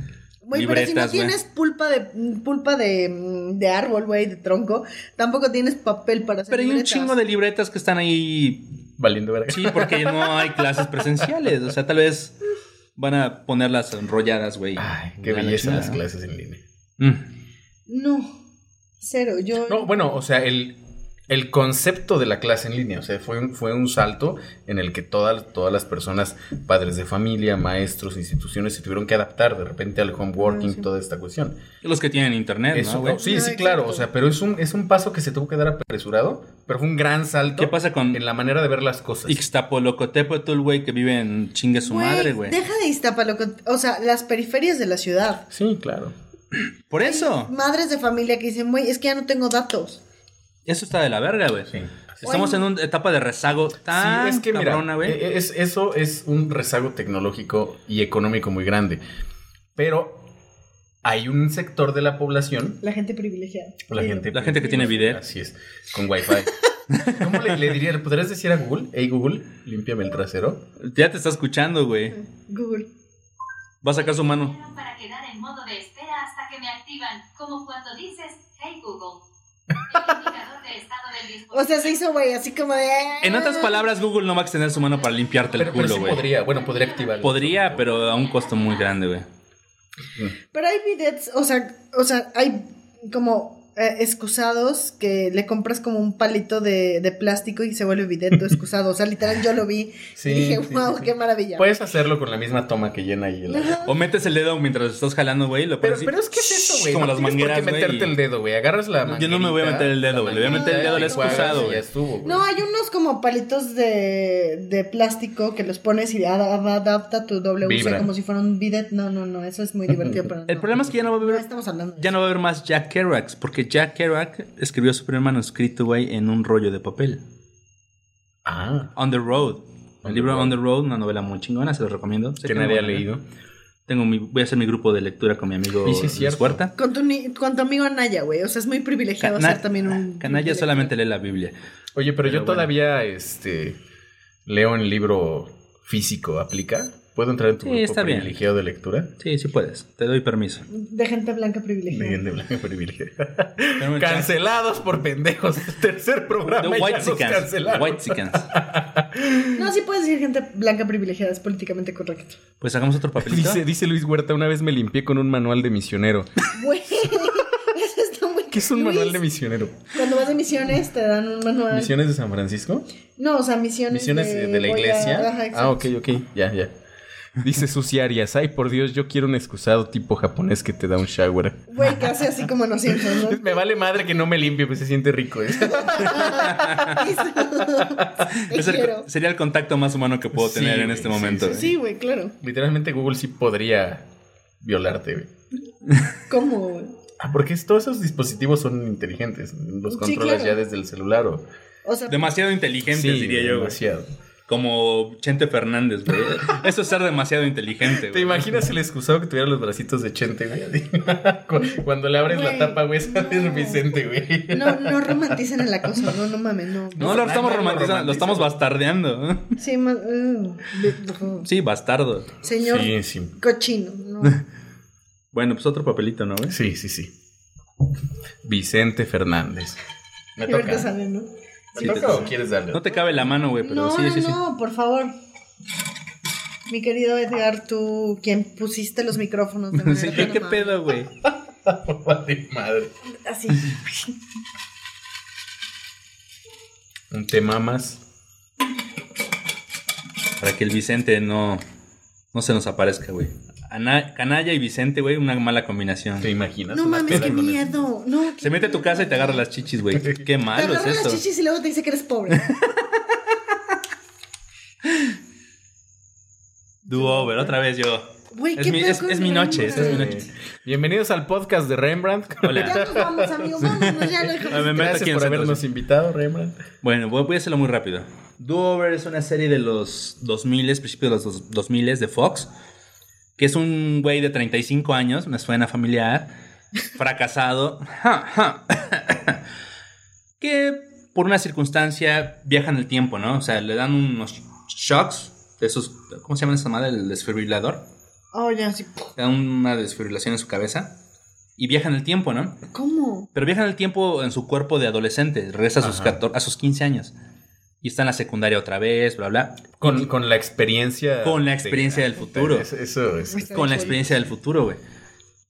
Güey, pero si no tienes pulpa de pulpa de, de árbol, güey, de tronco, tampoco tienes papel para hacer Pero hay un chingo de libretas que están ahí. Valiendo verga. Sí, porque no hay clases presenciales. O sea, tal vez van a ponerlas enrolladas, güey. Ay, qué la belleza las clases en línea. Mm. No, cero, yo... No, bueno, o sea, el, el concepto de la clase en línea, o sea, fue un, fue un salto en el que todas, todas las personas, padres de familia, maestros, instituciones, se tuvieron que adaptar de repente al home working, Ah, sí. toda esta cuestión. Los que tienen internet, Eso, ¿no, güey? sí, Ah, sí, claro, o sea, pero es un, es un paso que se tuvo que dar apresurado, pero fue un gran salto ¿Qué pasa con en la manera de ver las cosas. Ixtapolocotepetl, güey, que vive en chingue su madre, güey? Deja de Iztapalocot, o sea, las periferias de la ciudad. Sí, claro. Por eso. Madres de familia que dicen, güey, es que ya no tengo datos. Eso está de la verga, güey. Sí. Estamos en una etapa de rezago tan sí, es que mira, cabrona, güey. e- es, eso es un rezago tecnológico y económico muy grande. Pero hay un sector de la población La gente privilegiada. La gente, La gente que tiene bidet. Así es, con wifi. ¿Cómo le, le diría? ¿Le podrías decir a Google? Hey Google, límpiame el trasero. Ya te está escuchando, güey. Google. Va a sacar su mano. para quedar en modo de espera hasta que me activan, como cuando dices Hey Google. O sea, se hizo, güey, así como de... En otras palabras, Google no va a extender su mano para limpiarte el Pero, culo, sí güey. podría, bueno, podría activar. Podría, pero a un costo muy grande, güey. Pero hay bidets, o sea, o sea, hay como eh, excusados que le compras como un palito de, de plástico y se vuelve bidet tu excusado. O sea, literal yo lo vi Sí, y dije, sí, wow, sí, qué maravilla. Puedes hacerlo con la misma toma que llena ahí el. O metes el dedo mientras estás jalando, güey. Lo Pero, pero es que es eso, güey. Como no las tienes mangueras, por qué meterte el dedo, güey. Agarras la Yo no me voy a meter el dedo, güey. Le voy a meter el dedo al excusado, y güey. No, hay unos como palitos de, de plástico que los pones y ad- ad- adapta tu WC Vibra. como si fuera un bidet. No, no, no, eso es muy divertido, pero El no. problema es que ya no va a haber estamos hablando. de Ya no va a haber más Jack Kerouac, porque Jack Kerouac escribió su primer manuscrito, güey, en un rollo de papel. Ah, On the Road. On El the libro Road. On the Road, una novela muy chingona, se los recomiendo. Sé que nadie ha leído. Tengo mi, voy a hacer mi grupo de lectura con mi amigo sí cierto. Huerta. Con tu, ni- con tu amigo Anaya, güey. O sea, es muy privilegiado Cana- ser también un. Canalla solamente lee la Biblia. Oye, pero, Pero yo bueno. todavía este, leo en libro físico, ¿aplica? ¿Puedo entrar en tu Sí, grupo está bien. privilegiado de lectura? Sí, sí puedes. Te doy permiso. De gente blanca privilegiada. De, privilegiado. Pero me- Cancelados por pendejos. Tercer programa. The White Chickens. White Chickens. No, sí puedes decir gente blanca privilegiada, es políticamente correcto. Pues hagamos otro papelito. Dice, dice Luis Huerta, una vez me limpié con un manual de misionero. Güey, eso está muy... ¿Qué es un Luis, manual de misionero? Cuando vas de misiones te dan un manual. ¿Misiones de San Francisco? No, o sea, misiones, ¿Misiones de, de la a- iglesia? Ajá, ah, ok, ok, ya, ya. Dice Susi Arias, ay por Dios, yo quiero un excusado tipo japonés que te da un shower. Güey, casi así como nos sientes, ¿no? Me vale madre que no me limpie, pues se siente rico. ¿eh? Es el- sería el contacto más humano que puedo Sí, tener en este sí, momento. sí, güey. Sí, güey, claro. Literalmente Google sí podría violarte, güey. ¿Cómo, güey? Ah, porque todos esos dispositivos son inteligentes. Los Sí, controlas claro. ya desde el celular o... O sea, Demasiado inteligentes, Sí, diría yo. güey. demasiado. Como Chente Fernández, güey. Eso es ser demasiado inteligente, ¿Te güey. imaginas el excusado que tuviera los bracitos de Chente, güey? Cu- Cuando le abres la tapa, güey, sale Vicente, güey. no, no romanticen el acoso, no, no mames, no. No, lo estamos romantizando, lo estamos bastardeando. Sí, ma- uh, Sí, bastardo. señor Sí, sí. cochino, no. Bueno, pues otro papelito, ¿no, güey? Sí, sí, sí. Vicente Fernández. Me Y ahorita toca. sale, ¿no? ¿Me Sí, toca te- o quieres darle? No te cabe la mano, güey, pero no, sí, no, sí, sí. no, por favor. Mi querido Edgar, tú, quien pusiste los micrófonos de Sí, ¿qué, pedo, güey? Vale, madre. Así. Un tema más. Para que el Vicente no, no se nos aparezca, güey. Ana- Canalla y Vicente, güey, una mala combinación. ¿Te imaginas? No mames, qué miedo. No, qué Se mete a tu casa y te agarra las chichis, güey. Qué Te malo es agarra eso. las chichis y luego te dice que eres pobre. Do over, otra vez yo. Güey, Es qué mi- es- mi noche, Rembrandt? esta es mi noche. Bienvenidos al podcast de Rembrandt. Ya nos vamos, amigos. Vámonos, ya no me- Gracias por habernos invitado, Rembrandt. Bueno, voy, voy a hacerlo muy rápido. Do Over es una serie de los 2000, principios de los dos- 2000 de Fox, que es un güey de 35 años, me suena familiar, fracasado, que por una circunstancia viaja en el tiempo, ¿no? O sea, le dan unos shocks, de esos, ¿cómo se llama esa madre? El desfibrilador. Oh, ya, sí. Le dan una desfibrilación en su cabeza y viaja en el tiempo, ¿no? ¿Cómo? Pero viaja en el tiempo en su cuerpo de adolescente, regresa a sus, Ajá. 14 a sus 15 años. Y está en la secundaria otra vez, bla, bla. Con, con la experiencia. Con la de- experiencia del futuro. Eso, es. Está Con la experiencia del futuro, güey.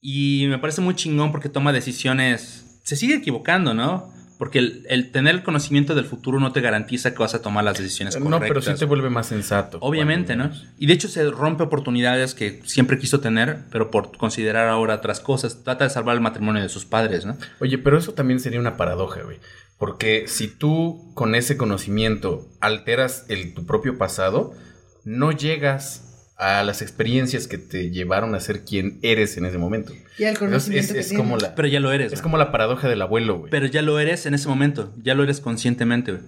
Y me parece muy chingón porque toma decisiones. Se sigue equivocando, ¿no? Porque el, el tener el conocimiento del futuro no te garantiza que vas a tomar las decisiones No, correctas. pero sí te vuelve más sensato. Obviamente, ¿no? Y de hecho se rompe oportunidades que siempre quiso tener, pero por considerar ahora otras cosas. Trata de salvar el matrimonio de sus padres, ¿no? Oye, pero eso también sería una paradoja, güey. Porque si tú con ese conocimiento alteras el, tu propio pasado, no llegas a las experiencias que te llevaron a ser quien eres en ese momento. Y el Entonces, conocimiento es, que es tiene. como la, Pero ya lo eres. es como la paradoja del abuelo, güey. Pero ya lo eres en ese momento. Ya lo eres conscientemente, güey.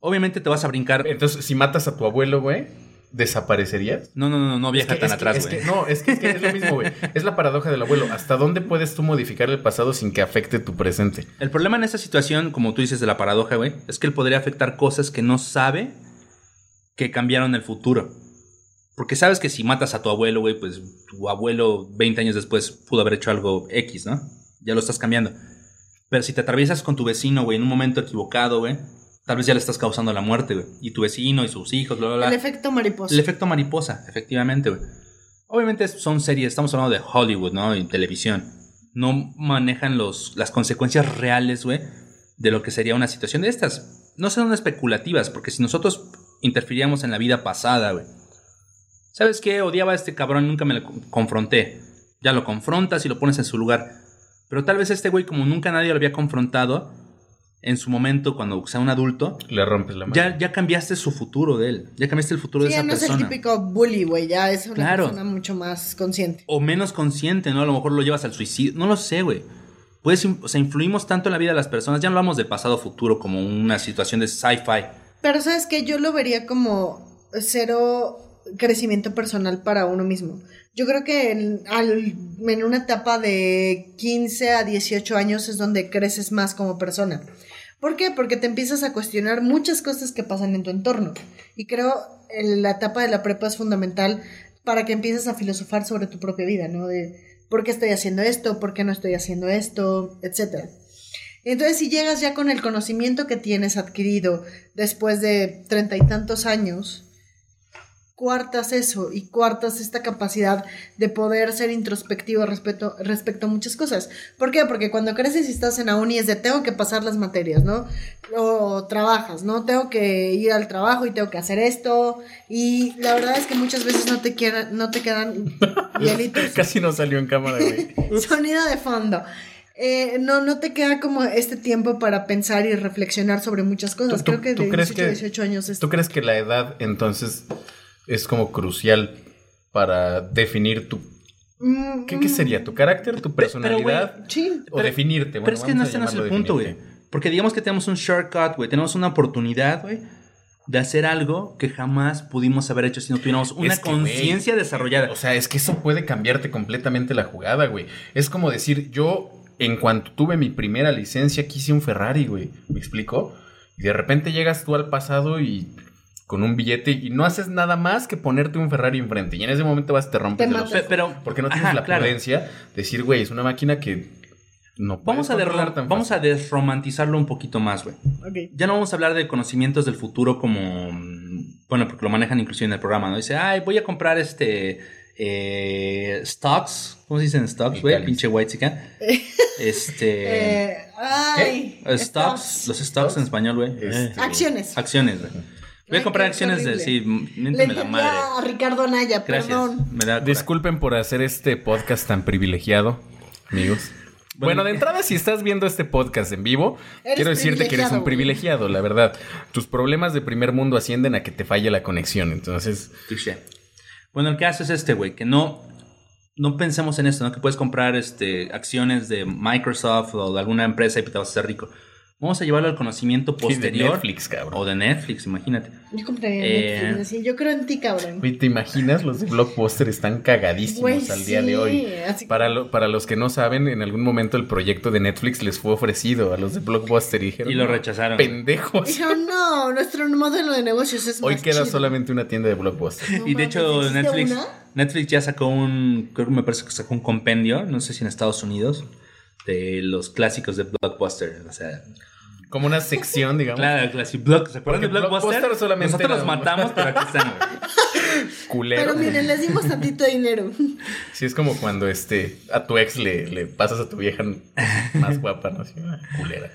Obviamente te vas a brincar. Entonces, si matas a tu abuelo, güey, ¿desaparecerías? No, no, no, no viaja Es que- tan es atrás, es güey. que- no, es que, es que es lo mismo, güey. Es la paradoja del abuelo. ¿Hasta dónde puedes tú modificar el pasado sin que afecte tu presente? El problema en esta situación, como tú dices de la paradoja, güey, es que él podría afectar cosas que no sabe que cambiaron el futuro. Porque sabes que si matas a tu abuelo, güey, pues tu abuelo 20 años después pudo haber hecho algo X, ¿no? Ya lo estás cambiando. Pero si te atraviesas con tu vecino, güey, en un momento equivocado, güey, tal vez ya le estás causando la muerte, güey. Y tu vecino y sus hijos, bla, bla, bla. El efecto mariposa. El efecto mariposa, efectivamente, güey. Obviamente son series, estamos hablando de Hollywood, ¿no? Y televisión. No manejan los, las consecuencias reales, güey, de lo que sería una situación de estas. No son especulativas, porque si nosotros interfiríamos en la vida pasada, güey. ¿Sabes qué? Odiaba a este cabrón, nunca me lo con- confronté. Ya lo confrontas y lo pones en su lugar. Pero tal vez este güey, como nunca nadie lo había confrontado, en su momento, cuando sea un adulto, Le rompes la mano. ya, ya cambiaste su futuro de él. Ya cambiaste el futuro Sí, de ya esa no es el persona. típico bully, güey. Ya es una Claro. persona mucho más consciente. O menos consciente, ¿no? A lo mejor lo llevas al suicidio. No lo sé, güey. Puedes, in- o sea, influimos tanto en la vida de las personas. Ya no hablamos de pasado futuro como una situación de sci-fi. Pero sabes que yo lo vería como cero crecimiento personal para uno mismo. Yo creo que en, al- en una etapa de 15 a 18 años es donde creces más como persona. ¿Por qué? Porque te empiezas a cuestionar muchas cosas que pasan en tu entorno. Y creo en la etapa de la prepa es fundamental para que empieces a filosofar sobre tu propia vida, ¿no? De por qué estoy haciendo esto, por qué no estoy haciendo esto, etcétera. Entonces, si llegas ya con el conocimiento que tienes adquirido después de treinta y tantos años, cuartas eso y cuartas esta capacidad de poder ser introspectivo respecto, respecto a muchas cosas. ¿Por qué? Porque cuando creces y estás en la uni es de tengo que pasar las materias, ¿no? O trabajas, ¿no? Tengo que ir al trabajo y tengo que hacer esto. Y la verdad es que muchas veces no te, quieran, no te quedan hielitos. Casi no salió en cámara, güey. Sonido de fondo. Eh, no, no te queda como este tiempo para pensar y reflexionar sobre muchas cosas. ¿Tú- Creo que de crees 18 a que- 18 años es ¿Tú crees que la edad entonces es como crucial para definir tu... Mm, ¿Qué, qué sería? ¿Tu carácter, tu personalidad? Sí. o definirte. Pero Bueno, es que no no es el punto, güey. definirte. Porque digamos que tenemos un shortcut, güey. Tenemos una oportunidad, güey, de hacer algo que jamás pudimos haber hecho si no tuviéramos una conciencia desarrollada. O sea, es que eso puede cambiarte completamente la jugada, güey. Es como decir, yo en cuanto tuve mi primera licencia quise un Ferrari, güey. ¿Me explico? Y de repente llegas tú al pasado y con un billete y no haces nada más que ponerte un Ferrari enfrente. Y en ese momento vas y te rompes Te de los pero, Porque no tienes Ajá, la claro. prudencia de decir, güey, es una máquina que no Vamos a, tan vamos a desromantizarlo un poquito más, güey. Ok. Ya no vamos a hablar de conocimientos del futuro como. mm, Bueno, porque lo manejan inclusive en el programa, ¿no? Dice, ay, voy a comprar este. eh, stocks. ¿Cómo se dicen stocks, güey? Pinche white chica. Este. Eh, ay, stocks. Los stocks en español, güey. Este, Acciones. Acciones, güey. Voy a comprar acciones de. Sí, Le miénteme la madre. a Ricardo Anaya, Gracias. perdón. Me da coraje. Disculpen por hacer este podcast tan privilegiado, amigos. Bueno, de entrada, si estás viendo este podcast en vivo, Eres quiero decirte que eres un privilegiado, privilegiado, la verdad. Tus problemas de primer mundo ascienden a que te falle la conexión. Entonces, Touché. Bueno, el caso es este, güey, que no, no pensemos en esto, ¿no? Que puedes comprar este, acciones de Microsoft o de alguna empresa y te vas a hacer rico. Vamos a llevarlo al conocimiento Sí, de posterior. Netflix, cabrón. O de Netflix, imagínate. Yo compraría Eh. Netflix, así, Yo creo en ti, cabrón. ¿te imaginas? Los de Blockbuster están cagadísimos al día sí, de hoy. así- Para, lo- para los que no saben, en algún momento el proyecto de Netflix les fue ofrecido a los de Blockbuster y dijeron, Y lo "No, rechazaron. Pendejos. Dijeron, no, nuestro modelo de negocios es Hoy más queda chido". solamente una tienda de Blockbuster. No y de hecho, ¿existe Netflix, una? Netflix ya sacó un, creo que me parece que sacó un compendio, no sé si en Estados Unidos, de los clásicos de Blockbuster. O sea, Como una sección, digamos. claro, clásico. Block, ¿Se acuerdan de Blockbuster? Blockbuster solamente Nosotros los matamos, pero aquí están, güey. Culero. Pero miren, les dimos tantito dinero. Sí, es como cuando este a tu ex le, le pasas a tu vieja más guapa, ¿no? Así, una culera.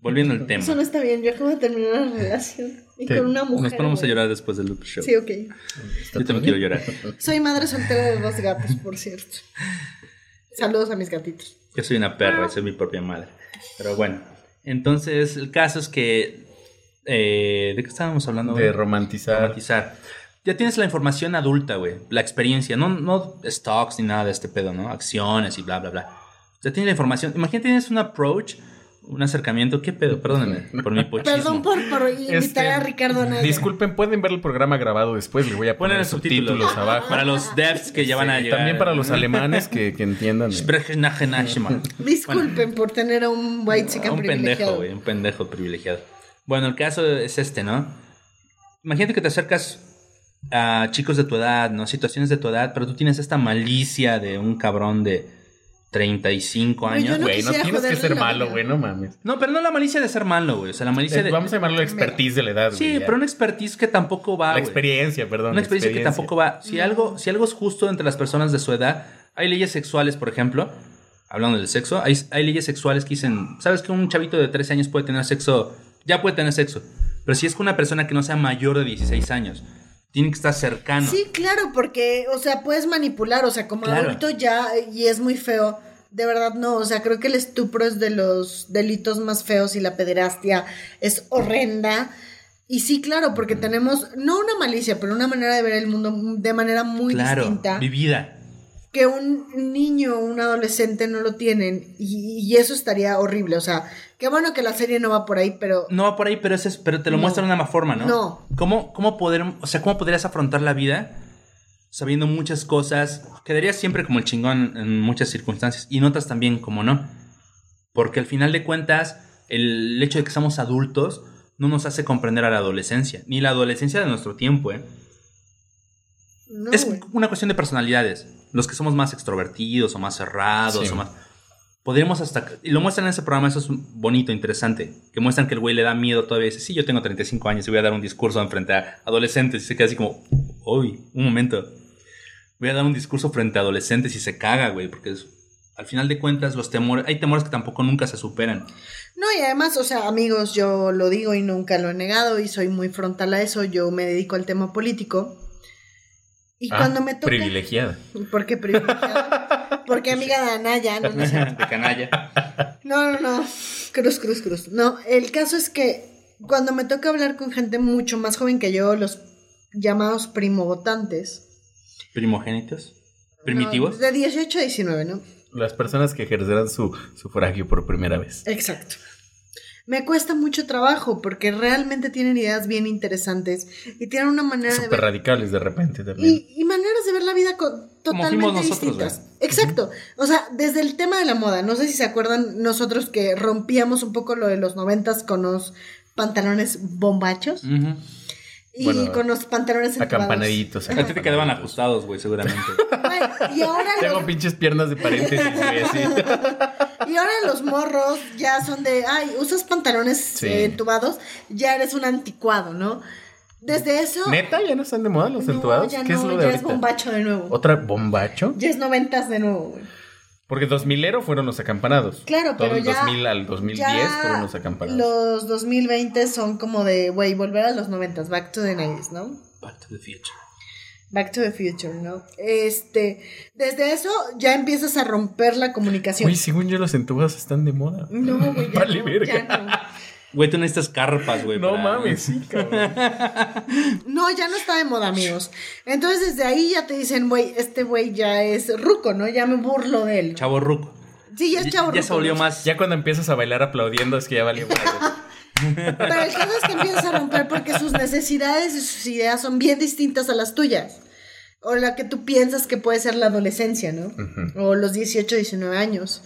Volviendo al tema. Eso no está bien. Yo acabo de terminar una relación. Y con una mujer. Nos ponemos a llorar después del loop show. Sí, ok. Yo también quiero llorar. Soy madre soltera de dos gatos, por cierto. Saludos a mis gatitos. Yo soy una perra, soy mi propia madre. Pero bueno, entonces el caso es que... eh, ¿De qué estábamos hablando? De romantizar. Romantizar. Ya tienes la información adulta, güey. La experiencia. No, no stocks ni nada de este pedo, ¿no? Acciones y bla, bla, bla. Ya tienes la información. Imagínate, tienes un approach, un acercamiento. ¿Qué pedo? Perdónenme por mi pochismo. Perdón por, por invitar Este, a Ricardo Naya. Disculpen, pueden ver el programa grabado después. Le voy a poner Ponen subtítulos. subtítulos abajo. Para los devs que ya van a llegar. También para los alemanes que, que entiendan. Disculpen por tener a un white chicken un pendejo, güey, un pendejo privilegiado. Bueno, el caso es este, ¿no? Imagínate que te acercas a chicos de tu edad, ¿no? Situaciones de tu edad, pero tú tienes esta malicia de un cabrón de 35 Güey, yo años. no Güey, no quisiera tienes que ser la malo, güey, no mames. No, pero no la malicia de ser malo, güey. O sea, la malicia Eh, de. Vamos a llamarlo expertise de la edad. Sí, güey, ya. pero una expertise que tampoco va. La experiencia, perdón. Una experiencia, que tampoco va. Si algo, si algo es justo entre las personas de su edad, hay leyes sexuales, por ejemplo. Hablando del sexo, hay, hay leyes sexuales que dicen, ¿sabes que un chavito de 13 años puede tener sexo? Ya puede tener sexo. Pero si es con una persona que no sea mayor de 16 años, tiene que estar cercano. Sí, claro, porque, o sea, puedes manipular, o sea, como Claro. adulto ya, y es muy feo. De verdad, no, o sea, creo que el estupro es de los delitos más feos y la pederastia es horrenda. Y sí, claro, porque tenemos, no una malicia, pero una manera de ver el mundo de manera muy claro, distinta. vivida. que un niño o un adolescente no lo tienen y, y eso estaría horrible. O sea, qué bueno que la serie no va por ahí, pero No va por ahí, pero, ese es- pero te lo No. muestran de una forma, ¿no? No. ¿Cómo, cómo poder, o sea, cómo podrías afrontar la vida sabiendo muchas cosas? Quedarías siempre como el chingón en muchas circunstancias y en otras también como no. Porque al final de cuentas, el hecho de que seamos adultos no nos hace comprender a la adolescencia, ni la adolescencia de nuestro tiempo, ¿eh? No, es una cuestión de personalidades. Los que somos más extrovertidos o más cerrados Sí. o más... Podríamos hasta... Y lo muestran en ese programa, eso es bonito, interesante. Que muestran que el güey le da miedo todavía. Dice, sí, yo tengo 35 años y voy a dar un discurso frente a adolescentes. Y se queda así como, uy, un momento. Voy a dar un discurso frente a adolescentes y se caga, güey. Porque al final de cuentas los temores... Hay temores que tampoco nunca se superan. No, y además, o sea, amigos, yo lo digo y nunca lo he negado y soy muy frontal a eso. Yo me dedico al tema político. Y Ah, cuando me toca. Privilegiada. ¿Por qué privilegiada? Porque amiga de Anaya, no, no, sé. de canalla. no, no, no. Cruz, cruz, cruz. No, el caso es que cuando me toca hablar con gente mucho más joven que yo, los llamados primovotantes. Primogénitos. Primitivos. no, de 18 a 19, ¿no? Las personas que ejercerán su sufragio por primera vez. Exacto. Me cuesta mucho trabajo porque realmente tienen ideas bien interesantes y tienen una manera de Súper ver radicales de repente también. y, y maneras de ver la vida totalmente nosotros, distintas. Exacto. O sea, desde el tema de la moda, no sé si se acuerdan nosotros que rompíamos un poco lo de los noventas con los pantalones bombachos Ujú. Y Bueno, con los pantalones entubados. Acampanaditos. A ti te quedaban ajustados, güey, seguramente. Güey, Y ahora Tengo los, pinches piernas de paréntesis, güey, así. y ahora los morros ya son de, ay, usas pantalones Sí. eh, entubados, ya eres un anticuado, ¿no? Desde eso... ¿Neta? ¿Ya no están de moda los no, entubados? ya ¿Qué no, es lo de ya ahorita? es bombacho de nuevo. ¿Otra bombacho? Ya es noventas de nuevo, güey. Porque 2000ero fueron los acampanados. Claro, Todo pero el ya. 2000 al 2010 ya fueron los acampanados. Los 2020 son como de, güey, volver a los 90, back to the 90s, ¿no? Back to the future. Back to the future, ¿no? Este, desde eso ya empiezas a romper la comunicación. Uy, según yo los entubados están de moda. no, güey, ya, Vale, no, verga. ya no. Güey, tú necesitas carpas, güey. No para- mames, sí, cabrón. No, ya no está de moda, amigos. Entonces desde ahí ya te dicen, güey, este güey ya es ruco, ¿no? Ya me burlo de él. Chavo ruco. Sí, ya es chavo Ya, ya ruco, se volvió ¿no? más. Ya cuando empiezas a bailar aplaudiendo es que ya valió. Pero el caso es que empiezas a romper porque sus necesidades y sus ideas son bien distintas a las tuyas. O la que tú piensas que puede ser la adolescencia, ¿no? O los 18, 19 años.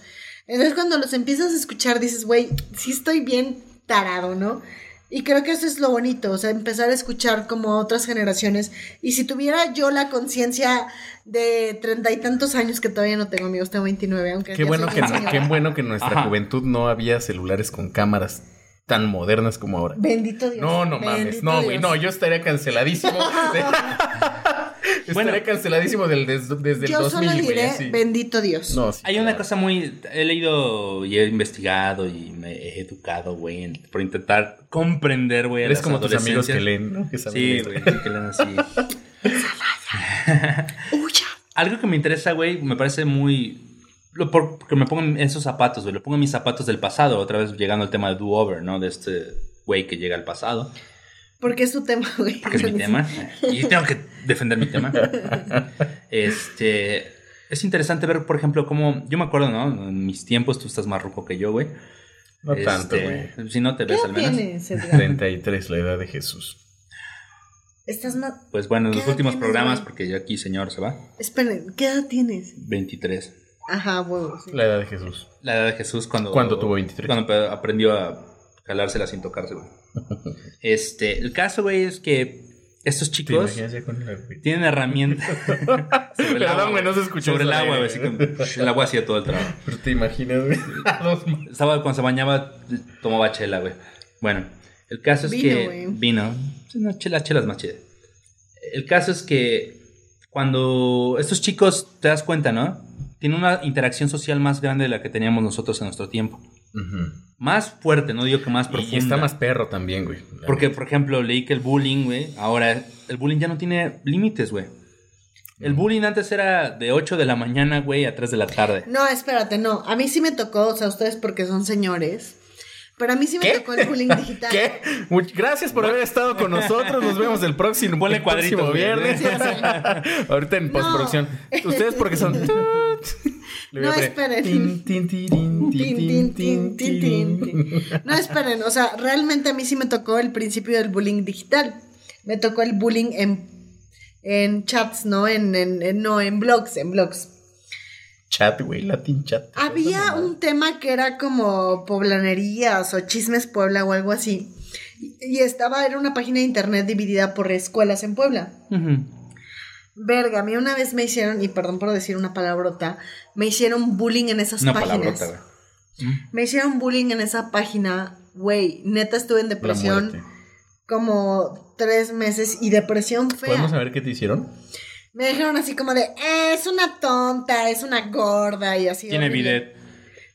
Entonces cuando los empiezas a escuchar dices, güey, sí estoy bien tarado, ¿no? Y creo que eso es lo bonito, o sea, empezar a escuchar como a otras generaciones. Y si tuviera yo la conciencia de treinta y tantos años, que todavía no tengo amigos, tengo 29, aunque... Qué bueno que, qué bueno que en nuestra Ajá. juventud no había celulares con cámaras tan modernas como ahora. Bendito Dios. No, no mames. No, güey, no, yo estaría canceladísimo. Bueno. estaría canceladísimo del, des- desde el Yo 2000, solo güey. diré, bendito Dios. No, sí, Hay una cosa muy. He leído y he investigado y me he educado, güey, por intentar comprender, güey. a como tus amigos que leen, ¿no? Que saben Sí, güey, que leen así. Huya. Algo que me interesa, güey, me parece muy. Lo por- porque me pongo en esos zapatos, güey. Lo pongo en mis zapatos del pasado, otra vez llegando al tema de do-over, ¿no? De este güey que llega al pasado. Porque es tu tema, güey. Porque es mi tema. Y tengo que defender mi tema. Este. Es interesante ver, por ejemplo, cómo. Yo me acuerdo, ¿no? En mis tiempos, tú estás más ruco que yo, güey. No tanto, Este, güey. Si no te ¿Qué ves edad al menos. tienes, Edgar? 33, la edad de Jesús. Estás más... Pues bueno, en ¿Qué los últimos tienes, programas, porque ya aquí señor se va. Esperen, ¿qué edad tienes? 23. Ajá, huevo, sí. La edad de Jesús. La edad de Jesús cuando. ¿Cuándo tuvo 23? Cuando aprendió a jalársela sin tocarse, güey. Este. El caso, güey, es que estos ¿Te chicos tienen herramientas. sobre el agua, güey, güey. no se escuchó Sobre el agua, güey. güey. así que el agua hacía todo el trabajo. Pero te imaginas, güey. Estaba, cuando se bañaba, tomaba chela, güey. Bueno, el caso es Vino, que. güey. Vino. No, chela, chela es más chida. El caso es que cuando estos chicos, te das cuenta, ¿no? Tienen una interacción social más grande de la que teníamos nosotros en nuestro tiempo. Más fuerte, no digo que más profunda. Y está más perro también, güey. Porque, por ejemplo, leí que el bullying, güey, ahora el bullying ya no tiene límites, güey. El bullying antes era de 8 de la mañana, güey, a 3 de la tarde. No, espérate, no. A mí sí me tocó, o sea, ustedes porque son señores. Pero a mí sí me ¿Qué? tocó el bullying digital. ¿Qué? Much- Gracias por haber estado con nosotros. Nos vemos el próximo, Ponle el próximo cuadritos, güey. viernes. Sí, Ahorita en postproducción. Ustedes porque son. Le voy No, a poner esperen. tin, tin, tin. No, esperen, o sea, realmente a mí sí me tocó el principio del bullying digital. Me tocó el bullying en, en chats, ¿no? En, en, en- no, en blogs, en blogs. Chat, güey, Latin chat. Había un tema que era como poblanerías o chismes Puebla o algo así. Y y estaba, era una página de internet dividida por escuelas en Puebla. Verga, a mí una vez me hicieron, y perdón por decir una palabrota, me hicieron bullying en esas Una páginas. palabrota, güey. Me hicieron bullying en esa página, güey. Neta estuve en depresión como tres meses y depresión fea. ¿Podemos saber qué te hicieron? Me dijeron así como de, "Eh, es una tonta, es una gorda y así. Tiene bidet.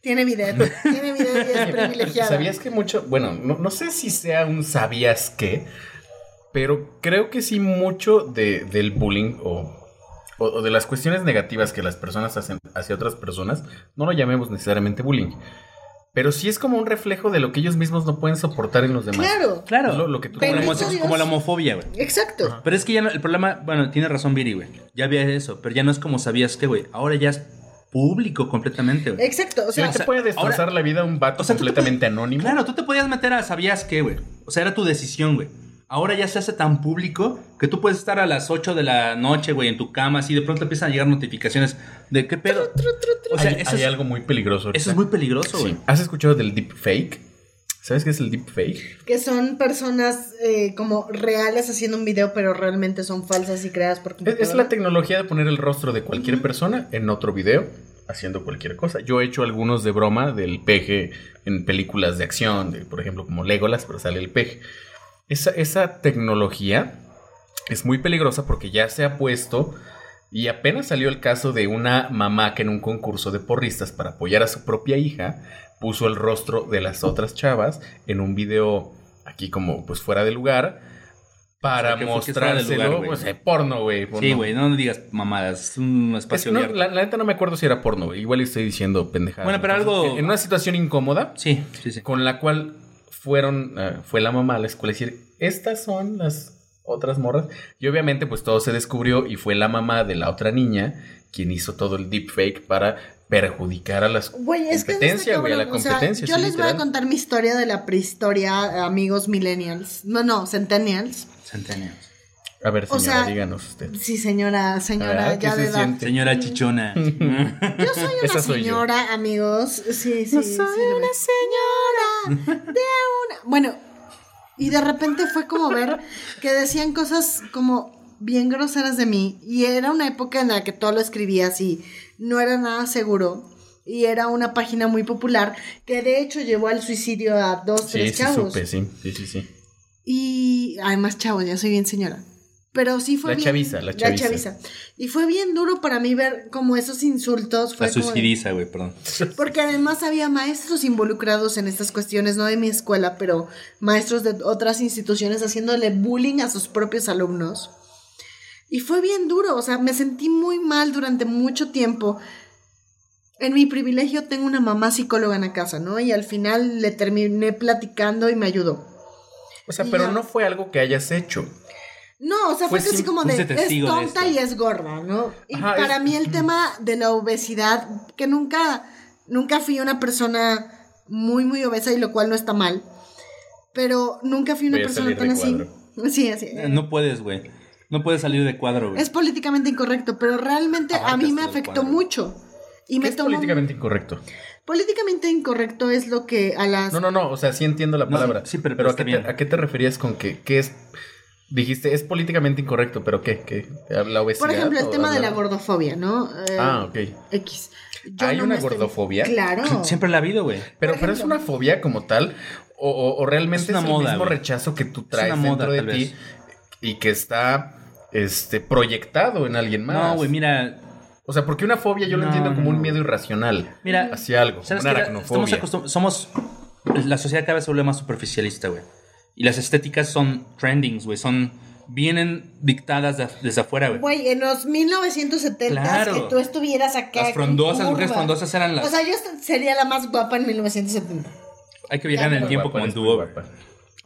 Tiene bidet. Tiene bidet y es privilegiada. ¿Sabías que mucho, bueno, no, no sé si sea un sabías qué, pero creo que sí mucho de, del bullying o, o- o de las cuestiones negativas que las personas hacen hacia otras personas, no lo llamemos necesariamente bullying, pero sí es como un reflejo de lo que ellos mismos no pueden soportar en los demás. Claro. Claro. Es lo- lo que tú como, la como la homofobia, güey. Exacto. Pero es que ya no, el problema, bueno, tiene razón Viri, güey. Ya había eso, pero ya no es como sabías que, güey. Ahora ya es público completamente, güey. Exacto. O sea, te puede destrozar ahora- la vida a un vato o sea, tú te completamente anónimo. Claro, tú te podías meter a sabías qué, güey. O sea, era tu decisión, güey. Ahora ya se hace tan público que tú puedes estar a las 8 de la noche, güey, en tu cama, así de pronto empiezan a llegar notificaciones de qué pedo. O sea, hay, eso, hay es, algo muy peligroso. eso es muy peligroso, Sí. güey. ¿Has escuchado del deepfake? ¿Sabes qué es el deepfake? que son personas eh, como reales haciendo un video, pero realmente son falsas y creadas por computadora. es la tecnología de poner el rostro de cualquier persona en otro video haciendo cualquier cosa. Yo he hecho algunos de broma del peje en películas de acción, de, por ejemplo como Legolas, pero sale el peje. Esa, esa tecnología es muy peligrosa porque ya se ha puesto y apenas salió el caso de una mamá que en un concurso de porristas para apoyar a su propia hija puso el rostro de las otras chavas en un video aquí como pues fuera de lugar para O sea, mostrárselo, lugar, pues, eh, porno, güey. Sí, güey, no digas mamadas. Es un Es- espacio no, la, la neta no me acuerdo si era porno, güey. Igual estoy diciendo pendejadas. Bueno, pero Entonces, algo- En una situación incómoda, Sí, sí, sí. con la cual fueron, ah, fue la mamá a la escuela a decir, estas son las otras morras. Y obviamente, pues todo se descubrió y fue la mamá de la otra niña quien hizo todo el deepfake para perjudicar a las Güey, es que competencia, está güey, a la cabrón. O sea, competencia. yo sí, les voy a contar mi historia de la prehistoria, amigos millennials. No, no, centennials. Centennials. A ver, o señora, sea, díganos usted. Sí, señora, señora, Ah, ¿qué ya se de edad. siente? Señora chichona. Yo soy una Esa soy yo. señora, amigos. Sí, sí, sí. lo veo. señora de una. Bueno, y de repente fue como ver que decían cosas como bien groseras de mí. Y era una época en la que todo lo escribía así. No era nada seguro. Y era una página muy popular que de hecho llevó al suicidio a dos, Sí, tres sí, chavos. supe, sí, sí, sí, sí. Y además, chavos, ya soy bien señora. Pero sí fue La bien. chaviza, la chaviza. Y fue bien duro para mí ver como esos insultos. Fue La suicidiza, güey, perdón. porque además había maestros involucrados en estas cuestiones, no de mi escuela, pero maestros de otras instituciones haciéndole bullying a sus propios alumnos. Y fue bien duro, o sea, me sentí muy mal durante mucho tiempo. En mi privilegio tengo una mamá psicóloga en la casa, ¿no? Y al final le terminé platicando y me ayudó. O sea, Y pero ya. no fue algo que hayas hecho. No, o sea, fue Fue así como de, es de tonta y es gorda, ¿no? Y Ajá, para es- mí el tema de la obesidad, que nunca, nunca fui una persona muy, muy obesa, y lo cual no está mal, pero nunca fui una Voy persona tan así. cuadro. Sí, así. Eh, No puedes, güey. No puedes salir de cuadro, güey. Es políticamente incorrecto, pero realmente a mí me afectó cuadro. mucho. Y ¿Qué me es tomó... políticamente incorrecto? Políticamente incorrecto es lo que a las... No, no, no, o sea, sí entiendo la No, palabra. sí, pero- pero, pero ¿a, qué te. ¿a qué te referías con que, qué es? Dijiste, es políticamente incorrecto, pero ¿qué? ¿Qué? ¿La obesidad? Por ejemplo, el tema de la gordofobia, ¿no? Eh, Ah, ok. X. Yo ¿Hay no una estoy- gordofobia? Claro. Siempre la ha habido, güey. Pero, pero es una fobia como tal, o, o- o realmente Es es, una el mismo rechazo que tú Es traes moda, dentro de ti y que está este, proyectado en alguien más. No, güey, mira. O sea, porque una fobia yo lo No, entiendo como un miedo irracional Mira, hacia algo, ¿Sabes una aracnofobia. Estamos somos la sociedad cada vez se vuelve más superficialista, güey. Y las estéticas son trendings, güey, son vienen dictadas de- desde afuera, güey. Güey, en los 1970 Claro. que tú estuvieras acá. Las frondosas, mujeres frondosas eran las O sea, yo sería la más guapa en 1970. Hay que viajar en el tiempo Guapa, como en güey. guapa.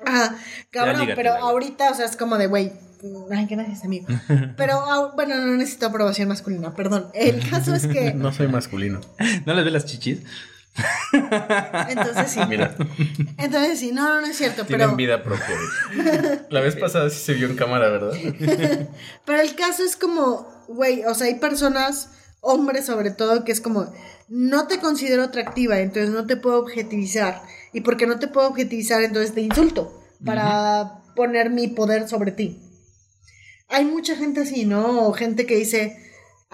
Ajá, cabrón, pero ahorita, o sea, es como de, güey. Ay, gracias, amigo. Pero, ah, bueno, no necesito aprobación masculina, perdón. El caso es que, No soy masculino. ¿No les ves las chichis? Entonces sí. Mira, Entonces sí, no, no, no es cierto, tienen pero, vida propia. La vez pasada sí se vio en cámara, ¿verdad? pero el caso es como, güey, o sea, hay personas, hombres sobre todo, que es como, no te considero atractiva, entonces no te puedo objetivizar. Y porque no te puedo objetivizar, entonces te insulto para poner mi poder sobre ti. Hay mucha gente así, ¿no? O gente que dice,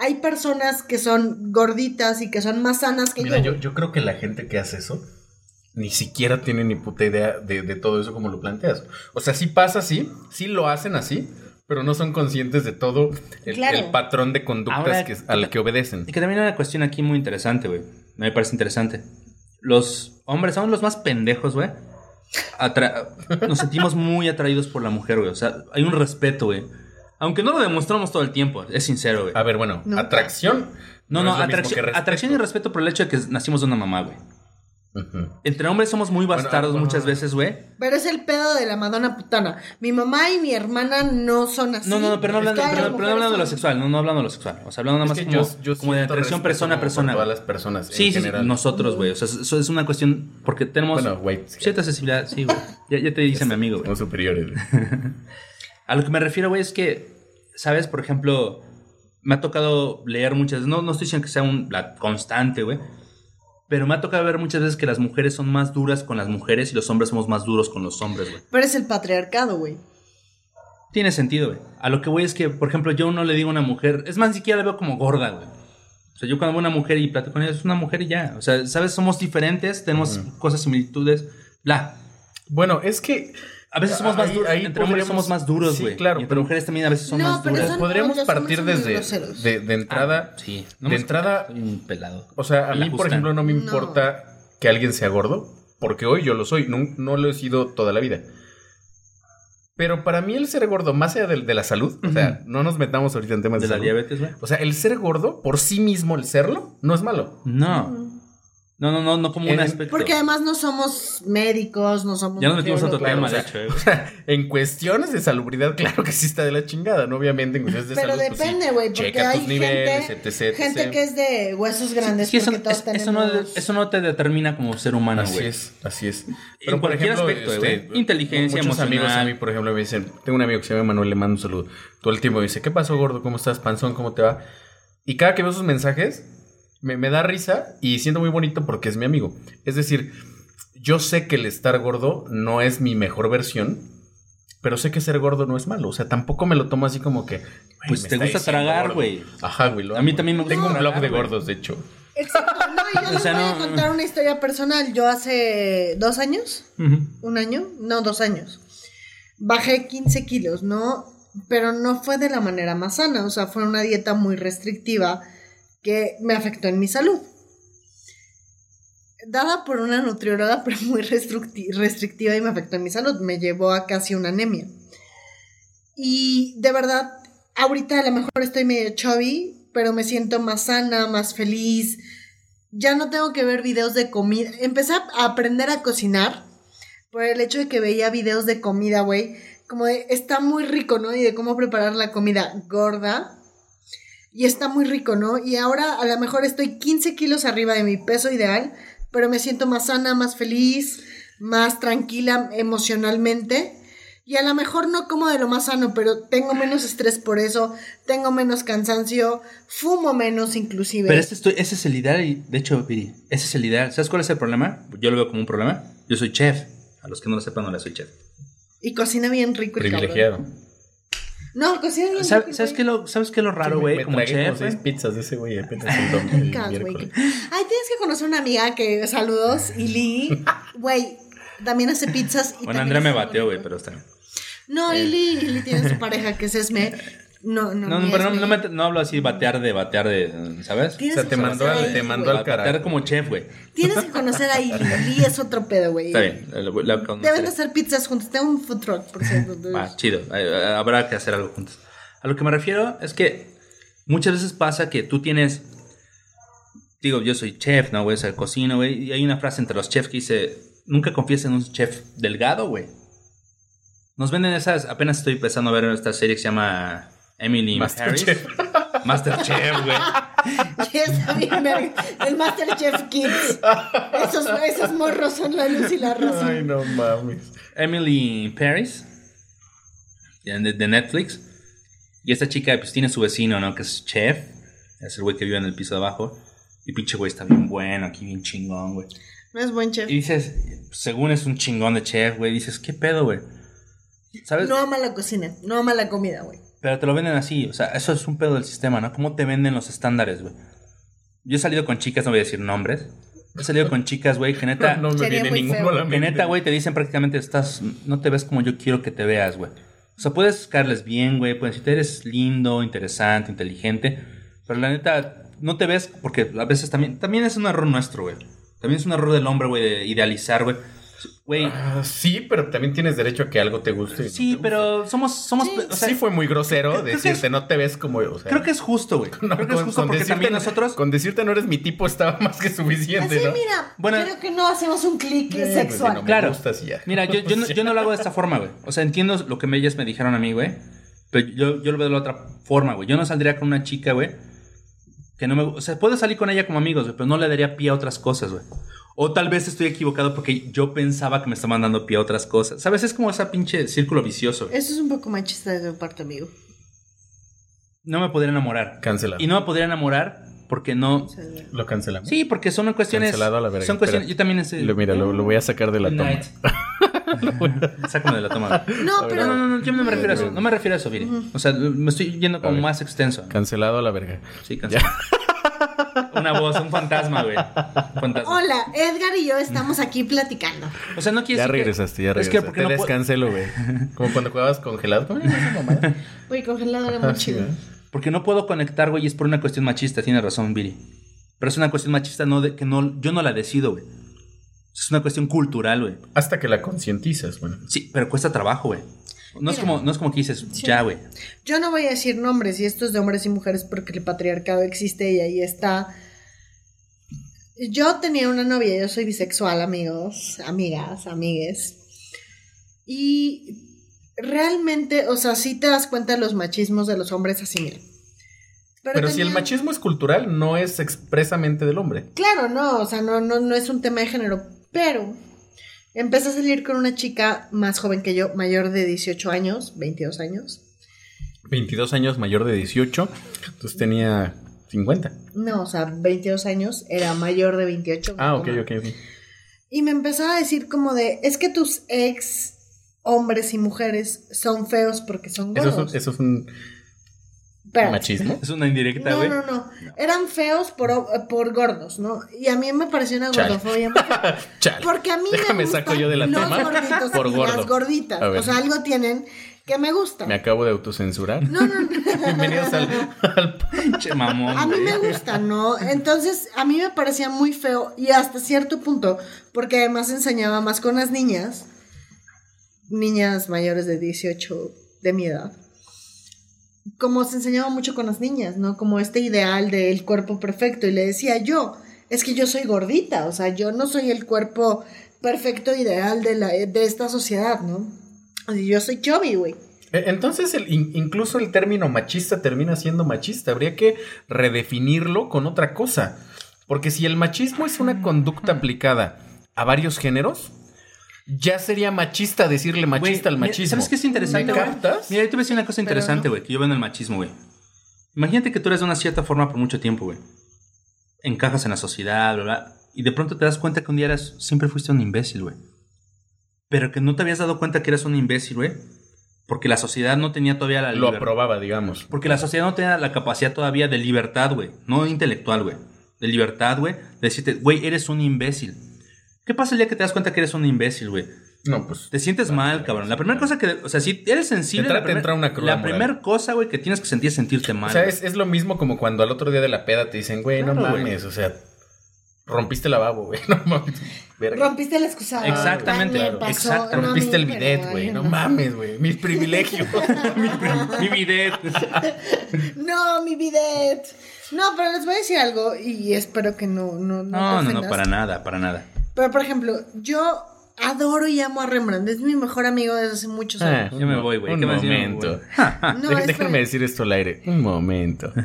hay personas que son gorditas y que son más sanas que Mira, yo. yo, yo creo que la gente que hace eso ni siquiera tiene ni puta idea de, de todo eso como lo planteas. O sea, sí pasa así, sí lo hacen así, pero no son conscientes de todo el, Claro. el patrón de conductas Ahora, que, al que obedecen. Y que también hay una cuestión aquí muy interesante, güey. Me parece interesante. Los hombres son los más pendejos, güey. Atra- Nos sentimos muy atraídos por la mujer, güey. O sea, hay un respeto, güey. Aunque no lo demostramos todo el tiempo, es sincero, güey. A ver, bueno, Nunca. atracción. No, no, mismo atracción, y respeto por el hecho de que nacimos de una mamá, güey. Entre hombres somos muy bastardos bueno. muchas veces, güey. Pero es el pedo de la Madonna putana. Mi mamá y mi hermana no son así. No, no, no, pero no hablando, pero, pero no hablando de lo sexual, no, no hablando de lo sexual. O sea, hablando nada más como, yo- yo como de atracción persona a persona. todas las personas en Sí, sí, sí, general. nosotros, güey. O sea, eso es una cuestión porque tenemos Bueno, sí. cierta accesibilidad. Sí, güey. Ya, ya te dice mi amigo, güey. Somos superiores. A lo que me refiero, güey, es que, ¿sabes? Por ejemplo, me ha tocado leer muchas veces, no, no estoy diciendo que sea un, la constante, güey, pero me ha tocado ver muchas veces que las mujeres son más duras con las mujeres y los hombres somos más duros con los hombres, güey. Pero es el patriarcado, güey. Tiene sentido, güey. A lo que voy es que, por ejemplo, yo no le digo a una mujer, es más, ni siquiera la veo como gorda, güey. O sea, yo cuando veo a una mujer y platico con ella, es una mujer y ya. O sea, ¿sabes? Somos diferentes, tenemos cosas, similitudes, bla. Bueno, es que A veces somos más duros, ahí entre hombres somos más duros, sí, güey. claro, y entre pero- mujeres también a veces son No, más duras. son- podríamos partir desde de, de entrada. Ah, sí. de me- entrada- un pelado. O sea, a mí, por ejemplo, no me No. importa que alguien sea gordo, porque hoy yo lo soy, no, no lo he sido toda la vida. Pero para mí el ser gordo, más allá de, de la salud, o sea, no nos metamos ahorita en temas de, de la salud. diabetes, güey. O sea, el ser gordo, por sí mismo, el serlo, no es malo. No. No, no, no, no como un En- aspecto. Porque además no somos médicos, no somos. ya nos metimos a otro nutriólogos. tema, claro, de o sea, hecho, eh. En cuestiones de salubridad, claro que sí está de la chingada, ¿no? Obviamente, en cuestiones de Pero salud. pues sí, depende, güey, porque hay tus niveles, gente, etc, etc. gente que es de huesos grandes. Sí, eso, porque todos es- eso no, eso no te determina como ser humano, Así güey. es, así es. En cualquier aspecto, güey. Inteligencia, Muchos amigos a mí, por ejemplo, me dicen, tengo un amigo que se llama Manuel, le mando un saludo. Todo el tiempo me dice, ¿qué pasó, gordo? ¿Cómo estás, panzón? ¿Cómo te va? Y cada que veo sus mensajes, me, me da risa y siento muy bonito porque es mi amigo. Es decir, yo sé que el estar gordo no es mi mejor versión, pero sé que ser gordo no es malo. O sea, tampoco me lo tomo así como que... "Güey, Pues te gusta tragar, gordo". güey. Ajá, güey. A mí también me gusta Tengo un blog tragar, de gordos, de hecho. Exacto, no, y yo O les sea, voy a no- contar una historia personal. Yo hace dos años, un año, no, dos años, bajé 15 kilos, ¿no? Pero no fue de la manera más sana, o sea, fue una dieta muy restrictiva que me afectó en mi salud. Dada por una nutrióloga, pero muy restricti- restrictiva y me afectó en mi salud, me llevó a casi una anemia. Y de verdad, ahorita a lo mejor estoy medio chubby, pero me siento más sana, más feliz. Ya no tengo que ver videos de comida. Empecé a aprender a cocinar por el hecho de que veía videos de comida, güey. Como de, está muy rico, ¿no? Y de cómo preparar la comida gorda. Y está muy rico, ¿no? Y ahora a lo mejor estoy 15 kilos arriba de mi peso ideal, pero me siento más sana, más feliz, más tranquila emocionalmente. Y a lo mejor no como de lo más sano, pero tengo menos estrés por eso, tengo menos cansancio, fumo menos inclusive. Pero este estoy- ese es el ideal y, de hecho, Viri, ese es el ideal. ¿Sabes cuál es el problema? Yo lo veo como un problema. Yo soy chef. A los que no lo sepan, no le soy chef. Y cocina bien rico el Privilegiado. cabrón. No, cocina bien. ¿Sabes, ¿sabes qué, lo, ¿Sabes qué es lo raro, güey? me Como chef, como seis pizzas de ese güey apenas el domingo. Ay, tienes que conocer una amiga que, saludos, Ili, güey, también hace pizzas. Y Bueno, Andrea me bateó, güey, pero está bien. No, Ili, Ili tiene su pareja que es Esme. No, no, No, pero no, no, me- no hablo así batear de batear de, ¿sabes? O sea, te mandó al, te mandó al carajo. Batear como chef, güey. Tienes que conocer a Ili. Ili es otro pedo, güey. Está bien. la- la- la- Deben de hacer pizzas juntos. Tengo un food truck, por cierto. Va, chido. Eh, eh, Habrá que hacer algo juntos. A lo que me refiero es que muchas veces pasa que tú tienes. Digo, yo soy chef, ¿no, güey? O sea, cocino, güey. Y hay una frase entre los chefs que dice: Nunca confíes en un chef delgado, güey. Nos venden esas. Apenas estoy empezando a ver esta serie que se llama Emily in Paris. Masterchef. Masterchef, güey. Y está bien. El Masterchef Kids. Esos, esos morros son la luz y la razón. Ay, no mames. Emily Paris. De, de Netflix. Y esta chica, pues tiene su vecino, ¿no? Que es chef. Es el güey que vive en el piso de abajo. Y pinche güey está bien bueno, aquí bien chingón, güey. No es buen chef. Y dices, según es un chingón de chef, güey. Dices, ¿qué pedo, güey? ¿Sabes? No ama la cocina, no ama la comida, güey. Pero te lo venden así, o sea, eso es un pedo del sistema, ¿no? ¿Cómo te venden los estándares, güey? Yo he salido con chicas, no voy a decir nombres. He salido con chicas, güey, que neta, No me Sería viene ninguno a la que mente. neta, güey, te dicen prácticamente estás, no te ves como yo quiero que te veas, güey. O sea, puedes caerles bien, güey, puedes decirte eres lindo, interesante, inteligente, pero la neta no te ves porque a veces también también es un error nuestro, güey. También es un error del hombre, güey, de idealizar, güey. Güey, Ah, sí, pero también tienes derecho a que algo te guste. y no sí, te pero somos somos Sí, o sea, sí fue muy grosero decirte es- no te ves como o sea, creo que es justo, güey. no, creo que es con- justo con porque decirte- también nosotros con decirte no eres mi tipo estaba más que suficiente, ¿no? mira, Bueno. creo que no hacemos un clic Eh, sexual. si no me Claro. gustas y ya. Mira, yo, yo, no, yo no lo hago de esta forma, güey. O sea, entiendo lo que ellas me dijeron a mí, güey. Pero yo, yo lo veo de la otra forma, güey. Yo no saldría con una chica, güey. Que no me... O sea, puedo salir con ella como amigos, güey. Pero no le daría pie a otras cosas, güey. O tal vez estoy equivocado porque yo pensaba que me estaban dando pie a otras cosas. ¿Sabes? Es como ese pinche círculo vicioso. Eso es un poco machista de tu parte, amigo. No me podría enamorar. Cancelado. Y no me podría enamorar porque no... Lo cancelamos. Sí, porque son cuestiones... Cancelado a la verga. Son cuestiones... Espera. Yo también... Ese... Lo, mira, lo, lo voy a sacar de la toma. Sácame de la toma. No, pero. No, no, no, yo no me refiero a eso. No me refiero a eso, Viri. O sea, me estoy yendo como más extenso. Cancelado a la verga. Sí, cansado. Una voz, un fantasma, güey. Fantasma. Hola, Edgar y yo estamos aquí platicando. O sea, no quiere Ya decir que- regresaste, ya Es regresaste. que porque Te no puedo- descancelo, güey. Como cuando jugabas congelado. Uy, congelado era muy Ah, chido. Porque no puedo conectar, güey, y es por una cuestión machista. Tiene razón, Viri. Pero es una cuestión machista no de, que no, yo no la decido, güey. Es una cuestión cultural, güey. Hasta que la concientizas, bueno. Sí, pero cuesta trabajo, güey. No es, como, no es como que dices, ya, güey. Yo no voy a decir nombres, y esto es de hombres y mujeres porque el patriarcado existe y ahí está. Yo tenía una novia, yo soy bisexual, amigos, amigas, amigues. Y realmente, o sea, sí te das cuenta de los machismos de los hombres así, mira. Pero, si el machismo es cultural, no es expresamente del hombre. Claro, no, o sea, no, no, no es un tema de género, pero empecé a salir con una chica más joven que yo, mayor de 18 años, 22 años. 22 años mayor de 18, entonces tenía 50. No, o sea, 22 años, era mayor de 28. Ah, ok, ok, ok. Y me empezaba a decir como de, es que tus ex hombres y mujeres son feos porque son Eso es, gordos. eso es un Espérate. machismo. Es una indirecta, No, güey. no, no. Eran feos por, por gordos, ¿no? Y a mí me pareció una Chale. gordofobia. Chale. Porque a mí Déjame me gustan saco yo de la los toma gorditos por y gordo. las gorditas. O sea, algo tienen que me gustan. Me acabo de autocensurar. No, no, no. Bienvenidos al, al- Pinche mamón, A mí me gusta, ¿no? Entonces, a mí me parecía muy feo y hasta cierto punto, porque además enseñaba más con las niñas, niñas mayores de 18 de mi edad, como se enseñaba mucho con las niñas, ¿no? Como este ideal del cuerpo perfecto y le decía yo, es que yo soy gordita, o sea, yo no soy el cuerpo perfecto ideal de, la, de esta sociedad, ¿no? Yo soy chubby, güey. Eh, Entonces, el, incluso el término machista termina siendo machista. Habría que redefinirlo con otra cosa. Porque si el machismo es una conducta aplicada a varios géneros, ya sería machista decirle machista al machismo. ¿Sabes qué es interesante, ¿Me güey? Mira, yo te voy a decir una cosa interesante, no. güey, que yo veo en el machismo, güey. Imagínate que tú eres de una cierta forma por mucho tiempo, güey. Encajas en la sociedad, bla, bla. Y de pronto te das cuenta que un día eras, siempre fuiste un imbécil, güey. Pero que no te habías dado cuenta que eras un imbécil, güey. Porque la sociedad no tenía todavía la Lo libertad. aprobaba, digamos. Porque la sociedad no tenía la capacidad todavía de libertad, güey. No intelectual, güey. De libertad, güey. De decirte, güey, eres un imbécil. ¿Qué pasa el día que te das cuenta que eres un imbécil, güey? No, pues. Te sientes mal, cabrón. La primera cosa que. O sea, si eres sensible. Te tra- la te primer- entra una cruda La primera cosa, güey, que tienes que sentir es sentirte mal. O sea, es, es lo mismo como cuando al otro día de la peda te dicen, güey, no Claro, mames, o sea, rompiste el lavabo, güey, no mames. Verga. Rompiste el excusado. Exactamente, pasó, exacto. no, Rompiste el bidet, güey, no mames, güey, mis privilegios. mi, mi bidet. No, mi bidet. No, pero les voy a decir algo y espero que no no No, no, te no, no, para nada, para nada. Pero por ejemplo, yo adoro y amo a Rembrandt, es mi mejor amigo desde hace muchos Ah, años. Yo me voy, güey. Un ¿Qué me momento. voy. No, es Déjenme decir esto al aire. Un momento.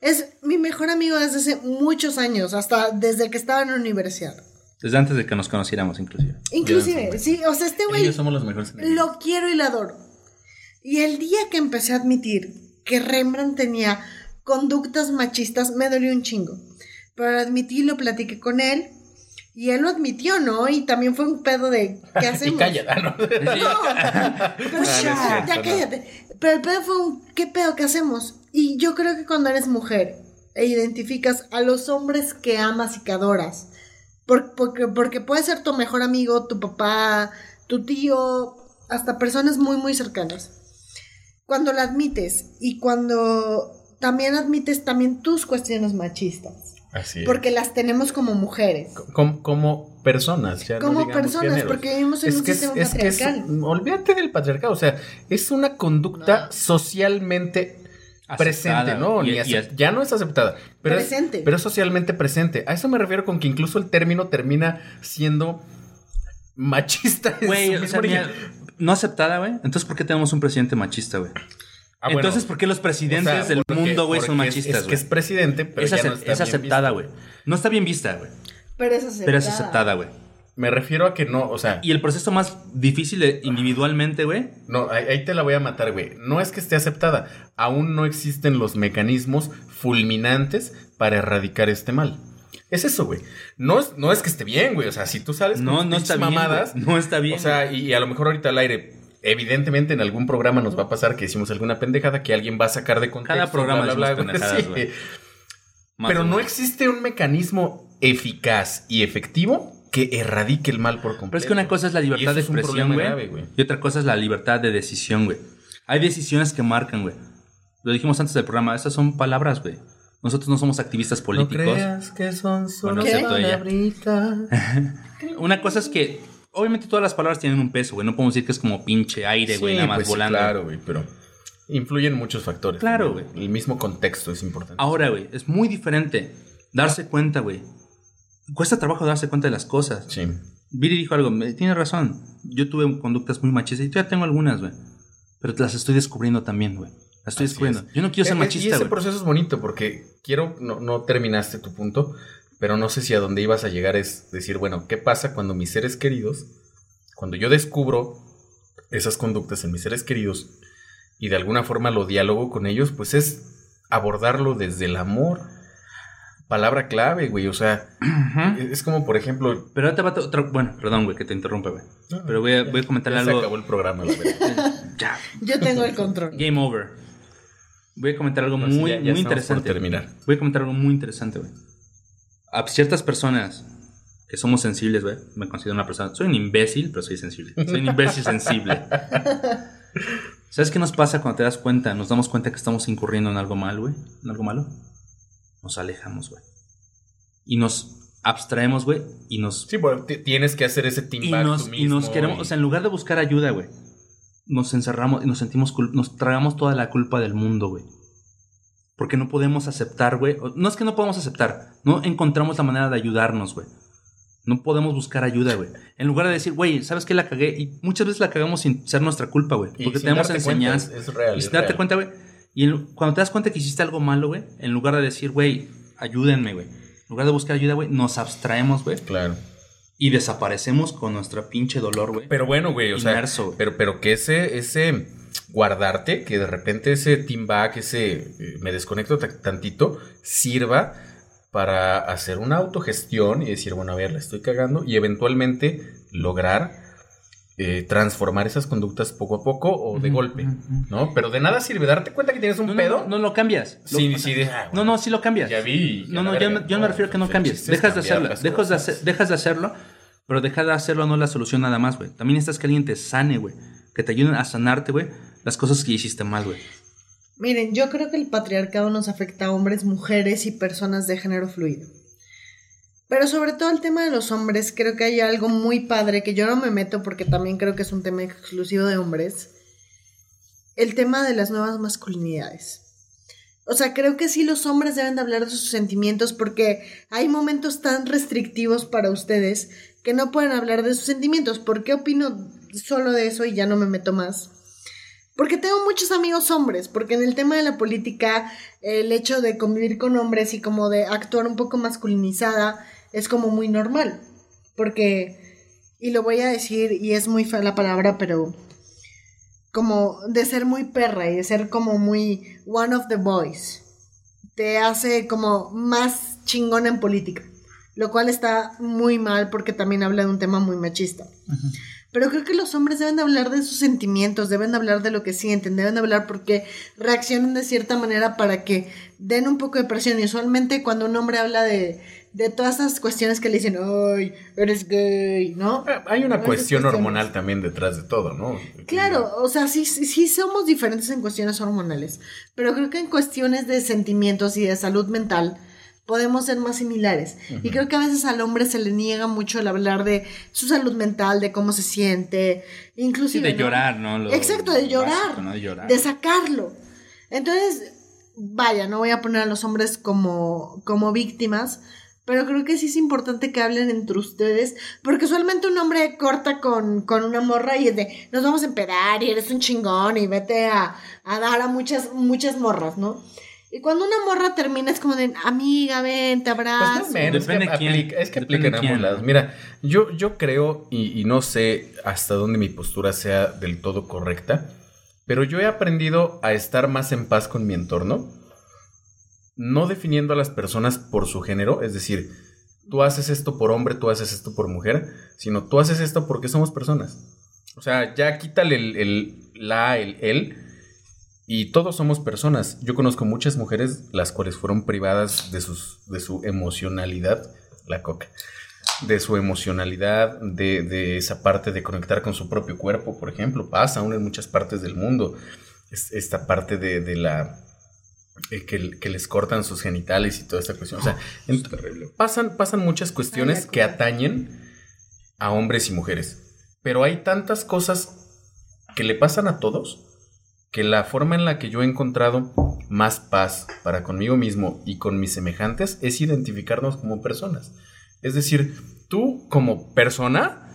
Es mi mejor amigo desde hace muchos años, hasta desde que estaba en la universidad. Desde antes de que nos conociéramos, inclusive. Inclusive, sí, o sea, este güey somos los mejores lo quiero y lo adoro. Y el día que empecé a admitir que Rembrandt tenía conductas machistas, me dolió un chingo. Pero admití, lo platiqué con él Y él lo admitió, ¿no? Y también fue un pedo de, ¿qué hacemos? y cállate, ¿no? No, pero Ah, no ya, cállate. Pero el pedo fue un, ¿qué pedo que hacemos? Y yo creo que cuando eres mujer e identificas a los hombres que amas y que adoras, por- porque, porque puede ser tu mejor amigo, tu papá, tu tío, hasta personas muy, muy cercanas. Cuando la admites y cuando también admites también tus cuestiones machistas, Así es. porque las tenemos como mujeres. como, como personas, ya Como personas, géneros. porque vivimos en un que es- sistema es que es- patriarcal. olvídate del patriarcado, o sea, es una conducta No. socialmente Aceptada, presente, ¿no? y- ya no es aceptada, pero Presente. Es, pero es socialmente presente. A eso me refiero con que incluso el término termina siendo machista. Güey, o sea, mira, no aceptada, güey. Entonces, ¿por qué tenemos un presidente machista, güey? Ah, bueno, Entonces, ¿por qué los o presidentes sea, del porque- mundo, güey, son porque es- machistas, Es, que es presidente, pero Es, ya acep- no está es bien aceptada, güey. No está bien vista, güey. Pero es aceptada. Pero es aceptada, güey. Me refiero a que no, o sea, Y el proceso más difícil de- individualmente, güey, No, ahí, ahí te la voy a matar, güey. No es que esté aceptada. Aún no existen los mecanismos fulminantes para erradicar este mal. Es eso, güey. No es, no es que esté bien, güey. O sea, si tú sales con no, tus no está bien. mamadas, güey. No está bien. o sea, y, y a lo mejor ahorita al aire, evidentemente en algún programa nos va a pasar que hicimos alguna pendejada que alguien va a sacar de contexto. Cada programa bla, bla, bla, pendejadas, sí. Pero no existe un mecanismo eficaz y efectivo que erradique el mal por completo. Pero es que una cosa es la libertad de expresión, güey. Y otra cosa es la libertad de decisión, güey. Hay decisiones que marcan, güey. Lo dijimos antes del programa. Esas son palabras, güey. Nosotros no somos activistas políticos. No creas que son solo Bueno. Una cosa es que, obviamente, todas las palabras tienen un peso, güey. No podemos decir que es como pinche aire, güey, Sí, nada más pues sí, volando. claro, güey, pero influyen muchos factores. Claro, también. El mismo contexto es importante. Ahora, güey, es muy diferente darse cuenta, güey. Cuesta trabajo darse cuenta de las cosas. Sí. Viri dijo algo, tiene razón. Yo tuve conductas muy machistas y todavía tengo algunas, güey. Pero las estoy descubriendo también, güey. Las estoy Así descubriendo. es. Yo no quiero ser Eh, eh, machista, Y ese güey. proceso es bonito porque quiero, no, no terminaste tu punto, pero no sé si a dónde ibas a llegar es decir, bueno, ¿qué pasa cuando mis seres queridos, cuando yo descubro esas conductas en mis seres queridos y de alguna forma lo diálogo con ellos, pues es abordarlo desde el amor. Palabra clave, güey, o sea, Ujú. es como por ejemplo... Pero ahora te va a otra. Bueno, perdón, güey, que te interrumpa, güey. Pero voy a, voy a comentar ya se algo. acabó el programa, la. Ya, Yo tengo el control. game over. Voy a comentar algo No, muy, ya- ya muy por interesante. terminar. Voy a comentar algo muy interesante, güey. A ciertas personas que somos sensibles, güey, me considero una persona. Soy un imbécil, pero soy sensible. Soy un imbécil sensible. ¿Sabes qué nos pasa cuando te das cuenta? Nos damos cuenta que estamos incurriendo en algo mal, güey. En algo malo. Nos alejamos, güey. Y nos abstraemos, güey. Y nos Sí, bueno, tienes que hacer ese team y back nos, tú y nos mismo queremos, y- o sea, en lugar de buscar ayuda, güey, nos encerramos y nos sentimos, nos tragamos toda la culpa del mundo, güey. Porque no podemos aceptar, güey. No es que no podemos aceptar, no encontramos la manera de ayudarnos, güey. No podemos buscar ayuda, güey. En lugar de decir, güey, ¿sabes qué la cagué? Y muchas veces la cagamos sin ser nuestra culpa, güey. Porque tenemos darte cuenta, enseñanza. Es, real. Y sin darte real. cuenta, güey. Y cuando te das cuenta que hiciste algo malo, güey, en lugar de decir, güey, ayúdenme, güey. En lugar de buscar ayuda, güey, nos abstraemos, güey. Claro. Y desaparecemos con nuestra pinche dolor, güey. Pero bueno, güey, o sea, Inmerso, pero, pero que ese, ese guardarte, que de repente ese team back, ese eh, me desconecto ta- tantito, sirva para hacer una autogestión y decir, bueno, a ver, la estoy cagando y eventualmente lograr eh, transformar esas conductas poco a poco o de golpe. ¿no? Pero de nada sirve darte cuenta que tienes un no, pedo. No, no, lo cambias. Lo- Sí, sí, de- ah, no, no, sí lo cambias. Ya vi. ya No, no, yo, verga. me- yo me refiero a que no cambies. Dejas de hacerlo. Dejas de, hacer- dejas de hacerlo, pero dejar de hacerlo no es la solución nada más, güey. También necesitas que alguien te sane, güey. Que te ayuden a sanarte, güey, las cosas que hiciste mal, güey. Miren, yo creo que el patriarcado nos afecta a hombres, mujeres y personas de género fluido. Pero sobre todo el tema de los hombres, creo que hay algo muy padre que yo no me meto porque también creo que es un tema exclusivo de hombres. El tema de las nuevas masculinidades. O sea, creo que sí los hombres deben de hablar de sus sentimientos porque hay momentos tan restrictivos para ustedes que no pueden hablar de sus sentimientos. ¿Por qué opino solo de eso y ya no me meto más? Porque tengo muchos amigos hombres, porque en el tema de la política, el hecho de convivir con hombres y como de actuar un poco masculinizada es como muy normal. Porque, y lo voy a decir, y es muy fea la palabra, pero como de ser muy perra y de ser como muy one of the boys, te hace como más chingona en política. lo cual está muy mal porque también habla de un tema muy machista. Pero creo que los hombres deben de hablar de sus sentimientos, deben de hablar de lo que sienten, deben de hablar porque reaccionan de cierta manera para que den un poco de presión. Y usualmente cuando un hombre habla de, de todas esas cuestiones que le dicen, ay, eres gay, ¿no? Ah, Hay una cuestión hormonal también detrás de todo, ¿no? Claro, o sea, sí, sí, sí somos diferentes en cuestiones hormonales, pero creo que en cuestiones de sentimientos y de salud mental podemos ser más similares. Y creo que a veces al hombre se le niega mucho el hablar de su salud mental, de cómo se siente, Sí, inclusive... de ¿no? llorar, ¿no? Lo Exacto, de llorar, básico, ¿no? De llorar. de sacarlo. Entonces, vaya, no voy a poner a los hombres como, como víctimas, pero creo que sí es importante que hablen entre ustedes, porque usualmente un hombre corta con, con una morra y es de, nos vamos a empedar y eres un chingón y vete a, a dar a muchas, muchas morras, ¿no? Y cuando una morra termina es como de, amiga, ven, te abrazo. Pues más o menos, es que, Depende quién. aplica, es que Depende aplica en ambos lados. Mira, yo, yo creo, y, y no sé hasta dónde mi postura sea del todo correcta, pero yo he aprendido a estar más en paz con mi entorno, no definiendo a las personas por su género, es decir, tú haces esto por hombre, tú haces esto por mujer, sino tú haces esto porque somos personas. O sea, ya quítale el, el la, el él, y todos somos personas. Yo conozco muchas mujeres las cuales fueron privadas de, sus, de su emocionalidad, la coca, de su emocionalidad, de, de esa parte de conectar con su propio cuerpo, por ejemplo. Pasa aún en muchas partes del mundo. Es- esta parte de, de la... eh, que, que les cortan sus genitales y toda esta cuestión. O sea, en- pasan, pasan muchas cuestiones que atañen a hombres y mujeres. Pero hay tantas cosas que le pasan a todos que la forma en la que yo he encontrado más paz para conmigo mismo y con mis semejantes es identificarnos como personas. Es decir, tú como persona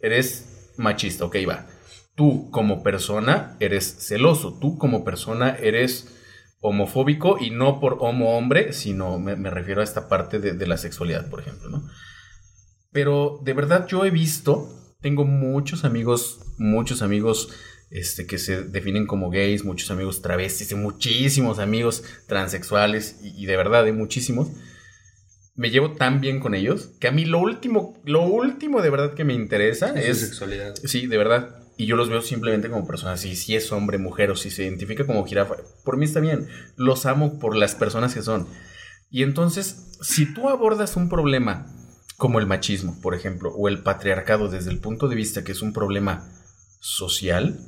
eres machista, ok, va. Tú como persona eres celoso, tú como persona eres homofóbico y no por homo hombre, sino me, refiero a esta parte de, de la sexualidad, por ejemplo, ¿no? Pero de verdad yo he visto, tengo muchos amigos, muchos amigos este, que se definen como gays, muchos amigos travestis, y muchísimos amigos transexuales, y, y de verdad hay muchísimos. Me llevo tan bien con ellos que a mí lo último, lo último de verdad que me interesa Es es sexualidad. Sí, de verdad. Y yo los veo simplemente como personas. Y si es hombre, mujer o si se identifica como jirafa, por mí está bien. Los amo por las personas que son. Y entonces, si tú abordas un problema como el machismo, por ejemplo, o el patriarcado desde el punto de vista que es un problema social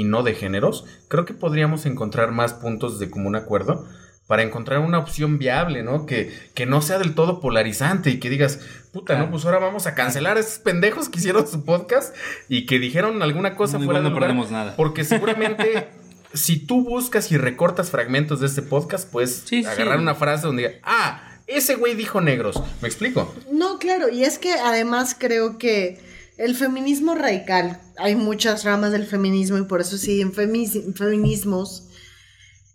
y no de géneros, creo que podríamos encontrar más puntos de común acuerdo para encontrar una opción viable, ¿no? Que, que no sea del todo polarizante y que digas, puta, Claro. ¿no? Pues ahora vamos a cancelar a esos pendejos que hicieron su podcast y que dijeron alguna cosa Igual fuera no de lugar. perdemos nada. Porque seguramente si tú buscas y recortas fragmentos de este podcast, puedes Sí, sí. agarrar una frase donde diga, ah, ese güey dijo negros. ¿Me explico? No, claro, y es que además creo que el feminismo radical, hay muchas ramas del feminismo y por eso sí, en femi- feminismos,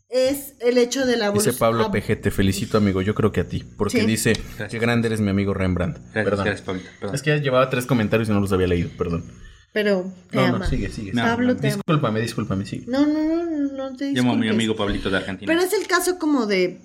es el hecho de la Dice. Pablo PG, te felicito amigo, yo creo que a ti, porque Sí. dice, Gracias. qué grande eres mi amigo Rembrandt. Gracias, Perdón. gracias, Pablito, perdón. Es que ya llevaba tres comentarios y no los había leído, perdón. Pero te No, ama. no, sigue, sigue. No, Pablo no, te ama. Discúlpame, discúlpame, sigue. No, no, no, no, no te Llamo a mi disculpes. amigo Pablito de Argentina. Pero es el caso como de.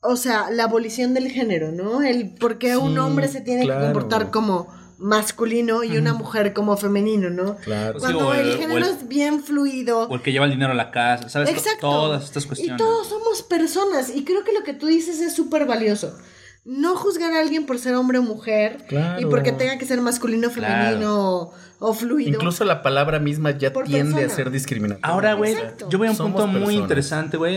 O sea, la abolición del género, ¿no? El por qué un hombre se tiene claro. que comportar como masculino y una mujer como femenino, ¿no? Claro. Sí, Cuando o el- el, o género el- es bien fluido. O el que lleva el dinero a la casa, ¿sabes? To- Exacto. Todas estas cuestiones. Y todos somos personas. Y creo que lo que tú dices es súper valioso. No juzgar a alguien por ser hombre o mujer. Claro. Y porque tenga que ser masculino, femenino o, o fluido. Incluso la palabra misma ya Por tiende persona. a ser discriminatoria. Ahora, güey, yo voy a un Somos punto muy personas. interesante, güey.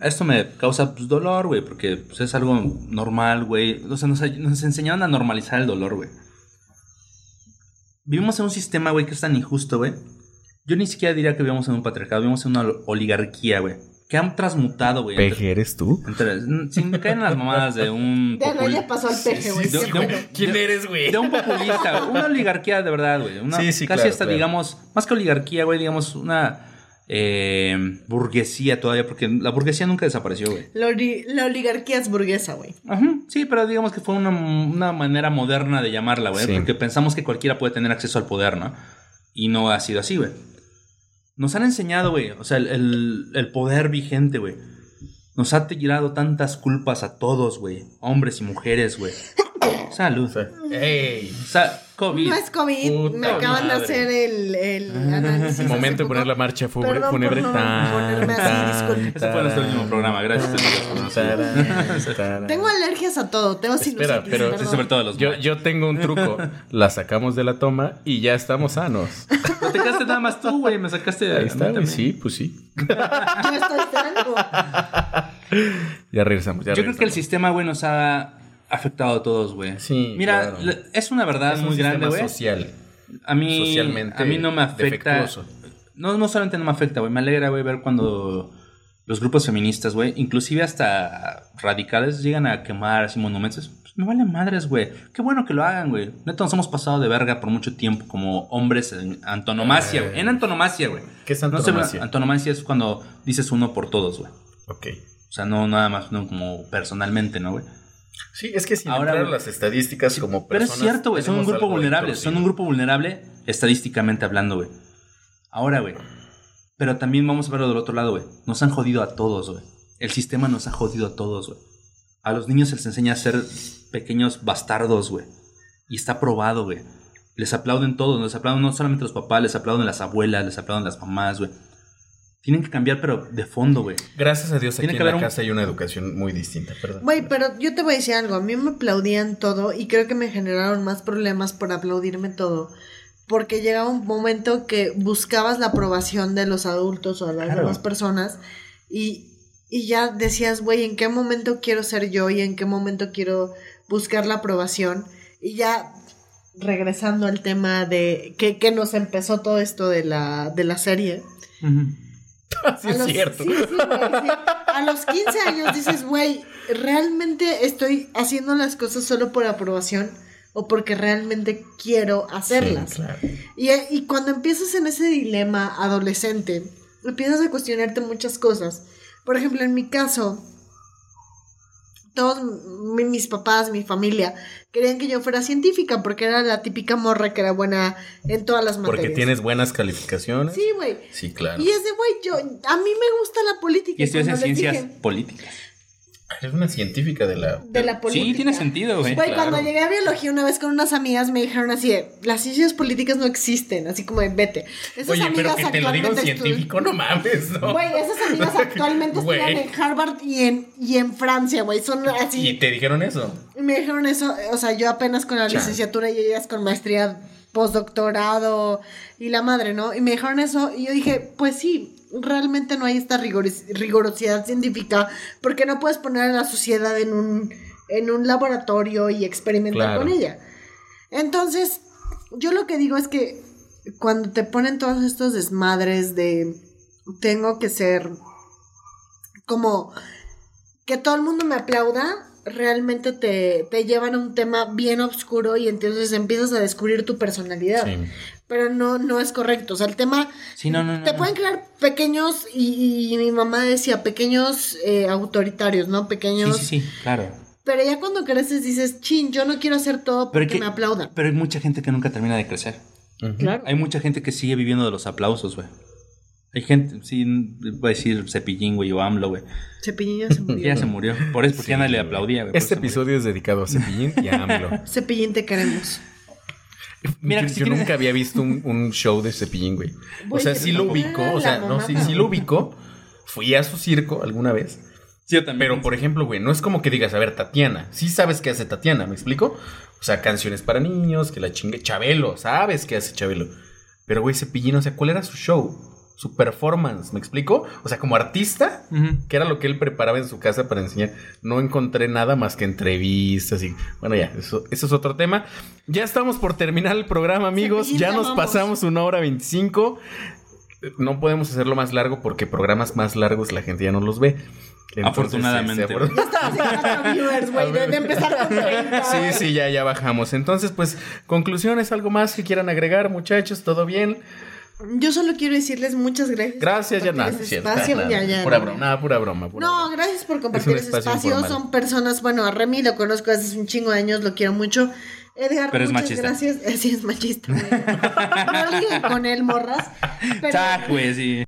Esto me causa pues, dolor, güey, porque pues, es algo normal, güey. O sea, nos, nos enseñaron a normalizar el dolor, güey. Vivimos en un sistema, güey, que es tan injusto, güey. Yo ni siquiera diría que vivimos en un patriarcado, vivimos en una oligarquía, güey. Que han transmutado, güey. PG, ¿eres tú? entre- sin caer en las mamadas de un... Ya no, ya pasó al peje, güey. ¿Quién eres, güey? de un populista, güey. una oligarquía de verdad, güey. Una, Sí, sí, casi claro, hasta, claro. digamos, más que oligarquía, güey, digamos, una eh, burguesía todavía, porque la burguesía nunca desapareció, güey. La, oli- la oligarquía es burguesa, güey. Ajá, sí, pero digamos que fue una, una manera moderna de llamarla, güey, Sí. porque pensamos que cualquiera puede tener acceso al poder, ¿no? Y no ha sido así, güey. Nos han enseñado, güey, o sea, el, el- el poder vigente, güey. nos ha tirado tantas culpas a todos, güey. Hombres y mujeres, güey. Salud. ¡Ey! Sa- COVID. No es COVID, Puta me acaban madre. de hacer el, el análisis. Momento de poner la marcha fúnebre. Perdón por fúnebre. no Tan, ponerme así, tan, disculpe. Ese fue nuestro último programa. Gracias, amigos, por. Tengo alergias a todo, tengo sinusitis. Espera, pero-. Sí, sobre todo a los Yo, yo tengo un truco. La sacamos de la toma y ya estamos sanos. No te quedaste nada más tú, güey. Me sacaste a Ahí está, güey. Sí, pues sí. Yo estoy sano. Ya regresamos. Ya Yo creo que el regresamos. sistema, güey, nos ha afectado a todos, güey. Sí, Mira, claro. es una verdad Es un muy grande, güey. social. A mí, socialmente a mí no me afecta. defectuoso. No, no solamente no me afecta, güey. Me alegra, güey, ver cuando los grupos feministas, güey, inclusive hasta radicales, llegan a quemar así monumentos. Pues me vale madres, güey. Qué bueno que lo hagan, güey. Neta, nos hemos pasado de verga por mucho tiempo como hombres en antonomasia, güey. En antonomasia, güey. ¿Qué es No antonomasia? antonomasia es cuando dices uno por todos, güey. Ok. O sea, no nada más no como personalmente, ¿no, güey? Sí, es que sin Ahora, entrar las estadísticas como Pero personas... es cierto, güey. Son un grupo vulnerable. Son un grupo vulnerable estadísticamente hablando, güey. Ahora, güey. Pero también vamos a verlo del otro lado, güey. Nos han jodido a todos, güey. El sistema nos ha jodido a todos, güey. A los niños se les enseña a ser pequeños bastardos, güey. Y está probado, güey. Les aplauden todos. Les aplauden no solamente los papás, les aplauden las abuelas, les aplauden las mamás, güey. Tienen que cambiar, pero de fondo, güey. Gracias a Dios aquí Tiene en que la un- casa hay una educación muy distinta, perdón. Güey, pero yo te voy a decir algo. A mí me aplaudían todo y creo que me generaron más problemas por aplaudirme todo. Porque llegaba un momento que buscabas la aprobación de los adultos o de las Claro. demás personas y, y ya decías, güey, ¿en qué momento quiero ser yo y en qué momento quiero buscar la aprobación? Y ya regresando al tema de que, que nos empezó todo esto de la, de la serie. sí, A es los- cierto. sí, sí, güey, sí. A los 15 años dices, güey, ¿realmente estoy haciendo las cosas solo por aprobación o porque realmente quiero hacerlas? Sí, claro. y, y cuando empiezas en ese dilema adolescente, empiezas a cuestionarte muchas cosas. Por ejemplo, en mi caso, todos mi- mis papás, mi familia, querían que yo fuera científica porque era la típica morra que era buena en todas las materias. Porque tienes buenas calificaciones. Sí, güey. Sí, claro. Y es de, güey, yo, a mí me gusta la política. Y estudias en ciencias dije, políticas. Eres una científica de la... de la política. Sí, tiene sentido, güey. Güey, claro. cuando llegué a biología una vez con unas amigas me dijeron así, de, las ciencias políticas no existen, así como de, vete. Esas Oye, pero amigas que te lo diga un científico, no mames, ¿no? Güey, esas amigas actualmente estudian en Harvard y en, y en Francia, güey. Son así. Y te dijeron eso. Y me dijeron eso, o sea, yo apenas con la licenciatura y ellas con maestría, postdoctorado y la madre, ¿no? Y me dijeron eso y yo dije, pues sí, realmente no hay esta rigoris- rigorosidad científica porque no puedes poner a la sociedad en un, en un laboratorio y experimentar Claro. con ella. Entonces, yo lo que digo es que cuando te ponen todos estos desmadres de tengo que ser como que todo el mundo me aplauda, realmente te, te llevan a un tema bien oscuro y entonces empiezas a descubrir tu personalidad. Sí. Pero no, no es correcto. O sea, el tema... Sí, no. Te no. pueden crear pequeños, y, y mi mamá decía, pequeños eh, autoritarios, ¿no? Sí, Pequeños... sí, sí, claro. Pero ya cuando creces dices, chin, yo no quiero hacer todo Pero porque que- me aplaudan. Pero hay mucha gente que nunca termina de crecer. Claro. Hay mucha gente que sigue viviendo de los aplausos, güey. Hay gente, sí, voy a decir Cepillín, güey, o AMLO, güey. Cepillín ya se murió. Ya se murió. Por eso, porque ya nadie le aplaudía, güey. Este episodio es dedicado a Cepillín y a AMLO. Cepillín te queremos. Mira, yo que si yo nunca había visto un, un show de Cepillín, güey. O sea, sí lo ¿cómo ubico, era o sea, no, sí, sí lo ubico. Fui a su circo alguna vez. Sí, yo también. Pero, por ejemplo, güey, no es como que digas, a ver, Tatiana. Sí sabes qué hace Tatiana, ¿me explico? O sea, canciones para niños, que la chingue. Chabelo, sabes qué hace Chabelo. Pero, güey, Cepillín, o sea, ¿cuál era su show? Su performance, ¿me explico? O sea, como artista, que era lo que él preparaba en su casa para enseñar. No encontré nada más que entrevistas y bueno, ya, eso, eso es otro tema. Ya estamos por terminar el programa, amigos. Ya nos pasamos una hora veinticinco. No podemos hacerlo más largo porque programas más largos la gente ya no los ve. Entonces, Afortunadamente. en cuatro viewers, güey, de, de empezar con 30. Sí, sí, ya, ya bajamos. Entonces, pues, conclusiones, algo más que quieran agregar, muchachos, ¿todo bien? Yo solo quiero decirles muchas gracias. Gracias, por ya nada, es cierto, espacio. nada, Ya, ya, pura no. broma, nada, pura broma. pura No, broma. gracias por Es compartir un ese espacio informal. Son personas, bueno, a Remy lo conozco desde hace un chingo de años, lo quiero mucho. Edgar, Pero es muchas machista. gracias. Eh, sí, es machista. no con él, morras. Pero, güey, sí.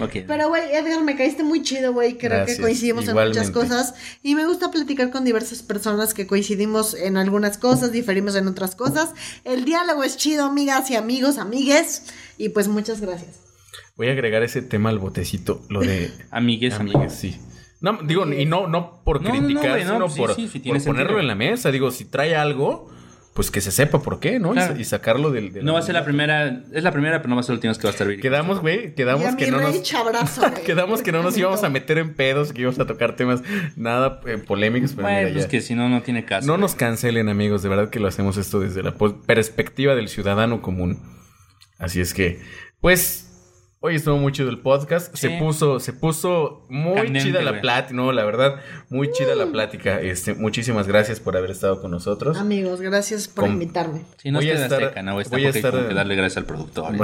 Ok. Pero, güey, Edgar, me caíste muy chido, güey. Creo Gracias, que coincidimos en igualmente. muchas cosas. Y me gusta platicar con diversas personas que coincidimos en algunas cosas, diferimos en otras cosas. El diálogo es chido, amigas y amigos, amigues. Y pues muchas gracias. Voy a agregar ese tema al botecito, lo de Amigues, amigues, amigues. sí. No, digo, y no, no por No, no, no, criticar, sino sí, por, sí, sí por ponerlo en la mesa. Digo, si trae algo, pues que se sepa por qué, ¿no? Y Claro. sa- Y, sacarlo del, del- No va a ser la primera, es la primera, pero no va a ser la última vez que va a estar. Quedamos, güey, y a quedamos mi que no nos... Quedamos que no nos íbamos a meter en pedos, que íbamos a tocar temas nada eh, polémicos, pero Bueno, mira, pues ya. que si no, no tiene caso. No nos cancelen, amigos, de verdad que lo hacemos esto desde la perspectiva del ciudadano común. Así es que, pues, hoy estuvo muy chido el podcast. Se puso, se puso muy Candente, chida la plática, no, la verdad, muy chida la plática. Este, muchísimas gracias por haber estado con nosotros. Amigos, gracias por invitarme. Sí, no Voy a estar- Azteca, ¿no? Está voy a estar- que darle gracias al productor.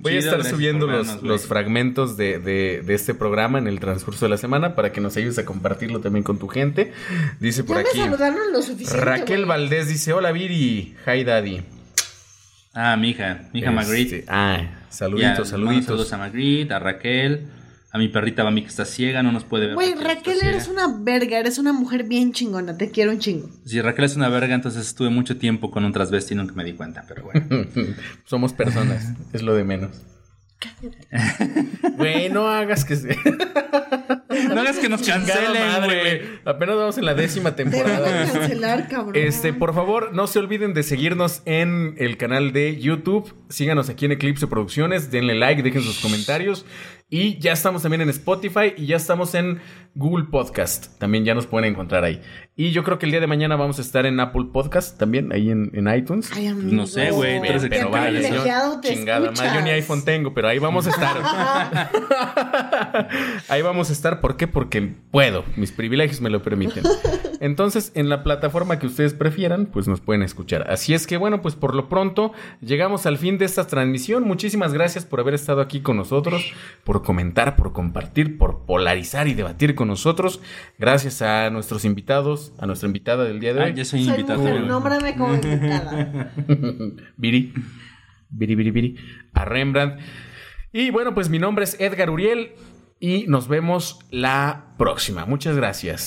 Voy a estar subiendo los, vernos, los güey. fragmentos de, de- de este programa en el transcurso de la semana para que nos ayudes a compartirlo también con tu gente. Dice por ya aquí. me saludaron lo suficiente. Raquel. Valdés dice: Hola Viri, hi daddy. Ah, mi hija, mi hija Magritte. Este, ah, saluditos, mando saluditos. Saludos a Magritte, a Raquel, a mi perrita Bami que está ciega, no nos puede ver. Güey, Raquel, eres ciega. una verga, eres una mujer bien chingona, te quiero un chingo. Si Raquel es una verga, entonces estuve mucho tiempo con un transvesti y nunca me di cuenta, pero bueno. Somos personas, es lo de menos. Güey, no hagas que se. no hagas que nos cancelen, madre, güey. Apenas vamos en la décima Te van temporada. a cancelar, cabrón. Este, por favor, no se olviden de seguirnos en el canal de YouTube. Síganos aquí en Eclipse Producciones. Denle like, dejen sus comentarios. Y ya estamos también en Spotify y ya estamos en Google Podcast. También ya nos pueden encontrar ahí. Y yo creo que el día de mañana vamos a estar en Apple Podcast también, ahí en, en iTunes. Ay, amigo. No sé, güey, que pero vaya, privilegiado yo- te chingada madre, yo ni iPhone tengo, pero ahí vamos a estar. ahí vamos a estar, ¿por qué? Porque puedo, mis privilegios me lo permiten. Entonces, en la plataforma que ustedes prefieran, pues nos pueden escuchar. Así es que, bueno, pues por lo pronto llegamos al fin de esta transmisión. Muchísimas gracias por haber estado aquí con nosotros, por comentar, por compartir, por polarizar y debatir con nosotros. Gracias a nuestros invitados, a nuestra invitada del día de Ah, hoy. ya soy Soy invitado. mujer, nómbrame como invitada. Viri. Viri, Viri, Viri. A Rembrandt. Y bueno, pues mi nombre es Edgar Uriel y nos vemos la próxima. Muchas gracias.